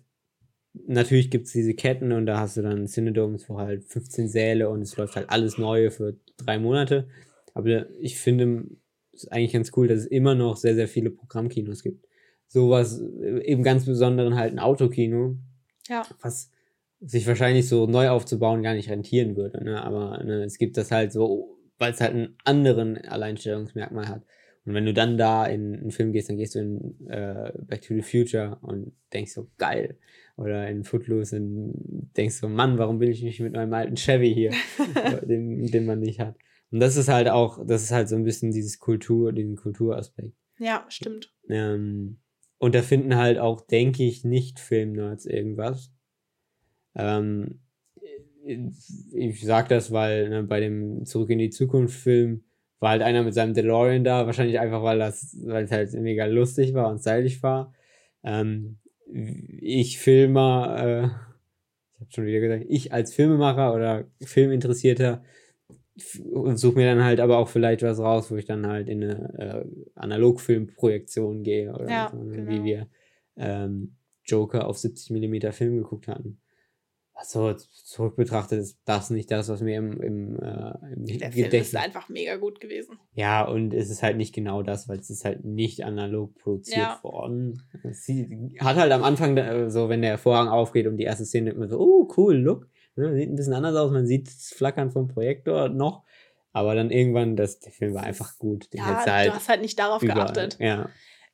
natürlich gibt es diese Ketten und da hast du dann Cinedomes, wo halt 15 Säle und es läuft halt alles Neue für drei Monate. Aber ich finde es eigentlich ganz cool, dass es immer noch sehr, sehr viele Programmkinos gibt. Sowas, äh, eben ganz besonderen halt ein Autokino, Ja. was sich wahrscheinlich so neu aufzubauen gar nicht rentieren würde. Ne? Aber ne, es gibt das halt so, weil es halt einen anderen Alleinstellungsmerkmal hat. Und wenn du dann da in einen Film gehst, dann gehst du in äh, Back to the Future und denkst so, geil. Oder in Footloose und denkst so, Mann, warum bin ich nicht mit meinem alten Chevy hier, *laughs* den, den man nicht hat. Und das ist halt auch, das ist halt so ein bisschen dieses Kultur, diesen Kulturaspekt. Ja, stimmt. Ähm, und da finden halt auch, denke ich, nicht Filmnerds irgendwas. Ähm, ich sag das, weil ne, bei dem Zurück in die Zukunft Film war halt einer mit seinem DeLorean da, wahrscheinlich einfach, weil das, weil es halt mega lustig war und stylisch war. Ähm, ich Filmer, äh, ich habe schon wieder gesagt, ich als Filmemacher oder Filminteressierter suche mir dann halt aber auch vielleicht was raus, wo ich dann halt in eine äh, Analogfilmprojektion gehe oder Ja, so, ne, genau. wie wir ähm, Joker auf 70 mm Film geguckt hatten. Also zurück betrachtet ist das nicht das, was mir im, im, äh, im Der Film Gedächtnis ist einfach mega gut gewesen. ja, und es ist halt nicht genau das, weil es ist halt nicht analog produziert Ja. worden. Sie hat halt am Anfang, da- so wenn der Vorhang aufgeht und die erste Szene immer so, oh, cool, look. Ne, sieht ein bisschen anders aus, man sieht das Flackern vom Projektor noch. Aber dann irgendwann, das, der Film war einfach gut. Den Ja, hättest du halt hast halt nicht darauf überall. geachtet. Ja.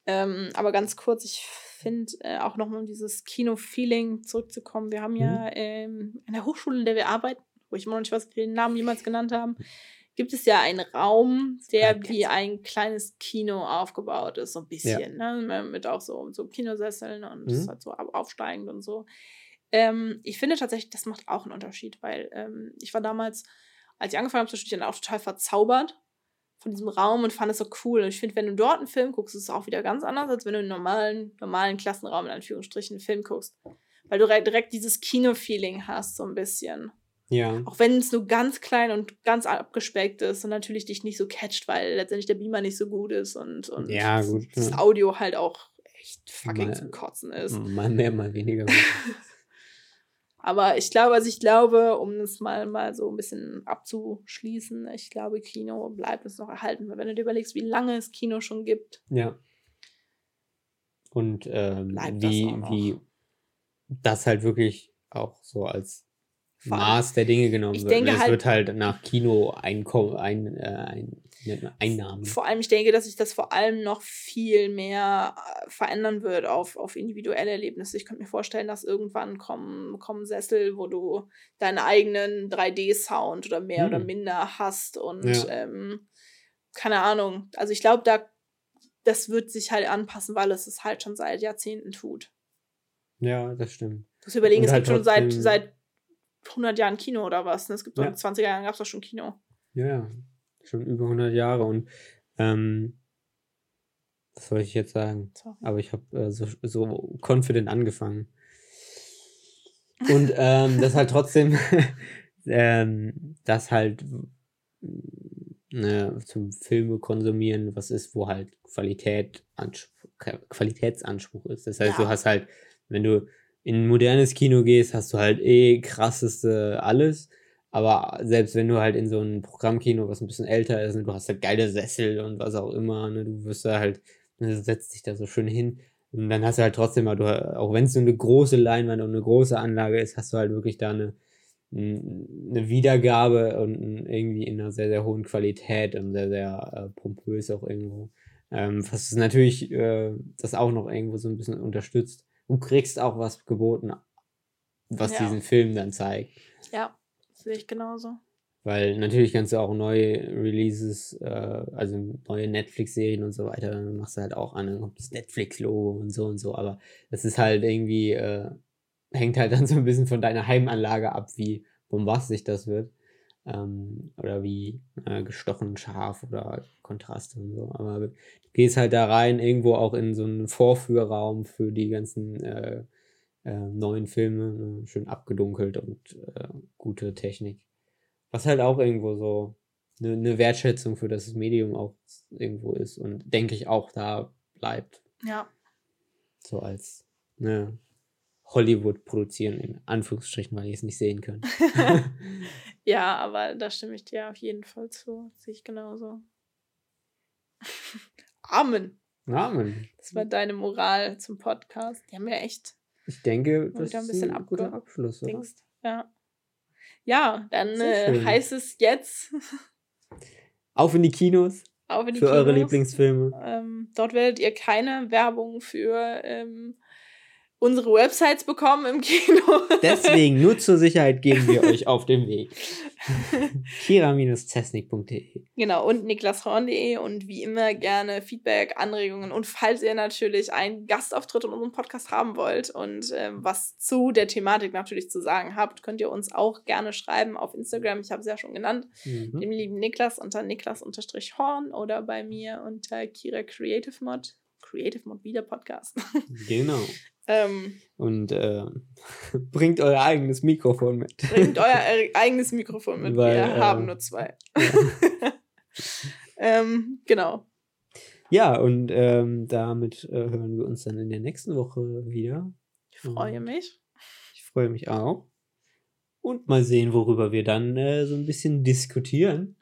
Ähm, aber ganz kurz, ich finde äh, auch nochmal um dieses Kino-Feeling zurückzukommen. Wir haben ja Mhm. ähm, an der Hochschule, in der wir arbeiten, wo ich immer noch nicht weiß, ob wir den Namen jemals genannt haben, gibt es ja einen Raum, der Ah, wie ein kleines Kino aufgebaut ist, so ein bisschen. Ne? Mit auch so, so Kinosesseln und Mhm. es ist halt so au- aufsteigend und so. Ähm, ich finde tatsächlich, das macht auch einen Unterschied, weil ähm, ich war damals, als ich angefangen habe zu studieren, auch total verzaubert von diesem Raum und fand es so cool. Und ich finde, wenn du dort einen Film guckst, ist es auch wieder ganz anders, als wenn du einen normalen, normalen Klassenraum in Anführungsstrichen einen Film guckst. Weil du re- direkt dieses Kino-Feeling hast, so ein bisschen. Ja. Auch wenn es nur ganz klein und ganz abgespeckt ist und natürlich dich nicht so catcht, weil letztendlich der Beamer nicht so gut ist und, und Ja, gut, das ja. Audio halt auch echt fucking Mal- zum Kotzen ist. Mal mehr, mal weniger. *laughs* Aber ich glaube, also ich glaube, um es mal, mal so ein bisschen abzuschließen, ich glaube, Kino bleibt uns noch erhalten. Weil wenn du dir überlegst, wie lange es Kino schon gibt, Ja. Und ähm, Bleibt das wie, wie das halt wirklich auch so als Maß der Dinge genommen Ich wird. denke es halt- wird halt nach Kino ein, äh, ein, wie man, Einnahmen. vor allem, ich denke, dass sich das vor allem noch viel mehr äh, verändern wird auf, auf individuelle Erlebnisse. Ich könnte mir vorstellen, dass irgendwann kommen, kommen Sessel, wo du deinen eigenen 3D-Sound oder mehr oder Hm. minder hast und Ja. ähm, keine Ahnung. Also ich glaube, da das wird sich halt anpassen, weil es es halt schon seit Jahrzehnten tut. Ja, das stimmt. Du musst überlegen, Und es halt gibt schon seit, seit 100 Jahren Kino oder was. Ne? Es gibt Ja. in den 20er Jahren gab es doch schon Kino. Ja, ja. Schon über 100 Jahre und ähm, was soll ich jetzt sagen? Sorry. Aber ich habe äh, so, so confident angefangen. Und ähm, das halt trotzdem, *laughs* ähm, das halt ne, zum Filme konsumieren, was ist, wo halt Qualität, Anspruch, Qualitätsanspruch ist. Das heißt, Ja. du hast halt, wenn du in modernes Kino gehst, hast du halt eh krasseste alles. Aber selbst wenn du halt in so ein Programmkino, was ein bisschen älter ist, ne, du hast halt geile Sessel und was auch immer, ne, du wirst da halt, ne, du setzt dich da so schön hin. Und dann hast du halt trotzdem mal, du, auch wenn es so eine große Leinwand und eine große Anlage ist, hast du halt wirklich da eine, eine Wiedergabe und irgendwie in einer sehr, sehr hohen Qualität und sehr, sehr äh, pompös auch irgendwo. Ähm, was natürlich äh, das auch noch irgendwo so ein bisschen unterstützt. Du kriegst auch was geboten, was Ja. diesen Film dann zeigt. Ja, sehe ich genauso. Weil natürlich kannst du auch neue Releases, äh, also neue Netflix-Serien und so weiter, dann machst du halt auch an, dann kommt das Netflix-Logo und so und so, aber das ist halt irgendwie, äh, hängt halt dann so ein bisschen von deiner Heimanlage ab, wie bombastisch das wird. Ähm, oder wie äh, gestochen scharf oder Kontraste und so. Aber du gehst halt da rein, irgendwo auch in so einen Vorführraum für die ganzen äh, neuen Filme, ne? schön abgedunkelt und äh, gute Technik. Was halt auch irgendwo so eine ne Wertschätzung für das Medium auch irgendwo ist und denke ich auch da bleibt. Ja. So als ne, Hollywood produzieren, in Anführungsstrichen, weil ihr es nicht sehen könnt. *laughs* ja, aber da stimme ich dir auf jeden Fall zu. Sehe ich genauso. *laughs* Amen. Amen. Das war deine Moral zum Podcast. Die haben wir echt Ich denke, das ein ist ein guter Abschluss. Oder? Dings. Ja. Ja, dann äh, heißt es jetzt *laughs* Auf in die Kinos auf in die für eure Kinos. Lieblingsfilme. Ähm, dort werdet ihr keine Werbung für ähm, unsere Websites bekommen im Kino. *laughs* Deswegen, nur zur Sicherheit geben wir euch auf den Weg. *laughs* kira-zesnik.de Genau, und niklashorn.de und wie immer gerne Feedback, Anregungen und falls ihr natürlich einen Gastauftritt in unserem Podcast haben wollt und ähm, was zu der Thematik natürlich zu sagen habt, könnt ihr uns auch gerne schreiben auf Instagram. Ich habe es ja schon genannt, Mhm. dem lieben Niklas unter niklas-horn oder bei mir unter Kira Creative Mod. Creative Mod wieder Podcast. Genau. *laughs* ähm, Und äh, *laughs* bringt euer eigenes Mikrofon mit. bringt *laughs* euer e- eigenes Mikrofon mit. Weil, Wir äh, haben nur zwei. ähm, genau. Ja, und ähm, damit äh, hören wir uns dann in der nächsten Woche wieder. Ich freue mich. Ich freue mich auch. Und mal sehen, worüber wir dann äh, so ein bisschen diskutieren.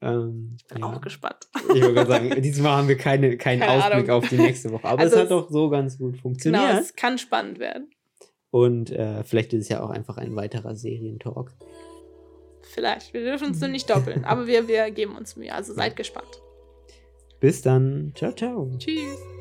Ähm, Bin ja. auch gespannt. Ich wollte gerade sagen, diesmal haben wir keine, *laughs* keinen Keine Ausblick Ahnung. auf die nächste Woche. Aber Also es hat doch so ganz gut funktioniert. Genau, es kann spannend werden. Und äh, vielleicht ist es ja auch einfach ein weiterer Serientalk. Vielleicht. Wir dürfen uns nur nicht doppeln, aber wir, wir geben uns Mühe. Also seid gespannt. Bis dann. Ciao, ciao. Tschüss.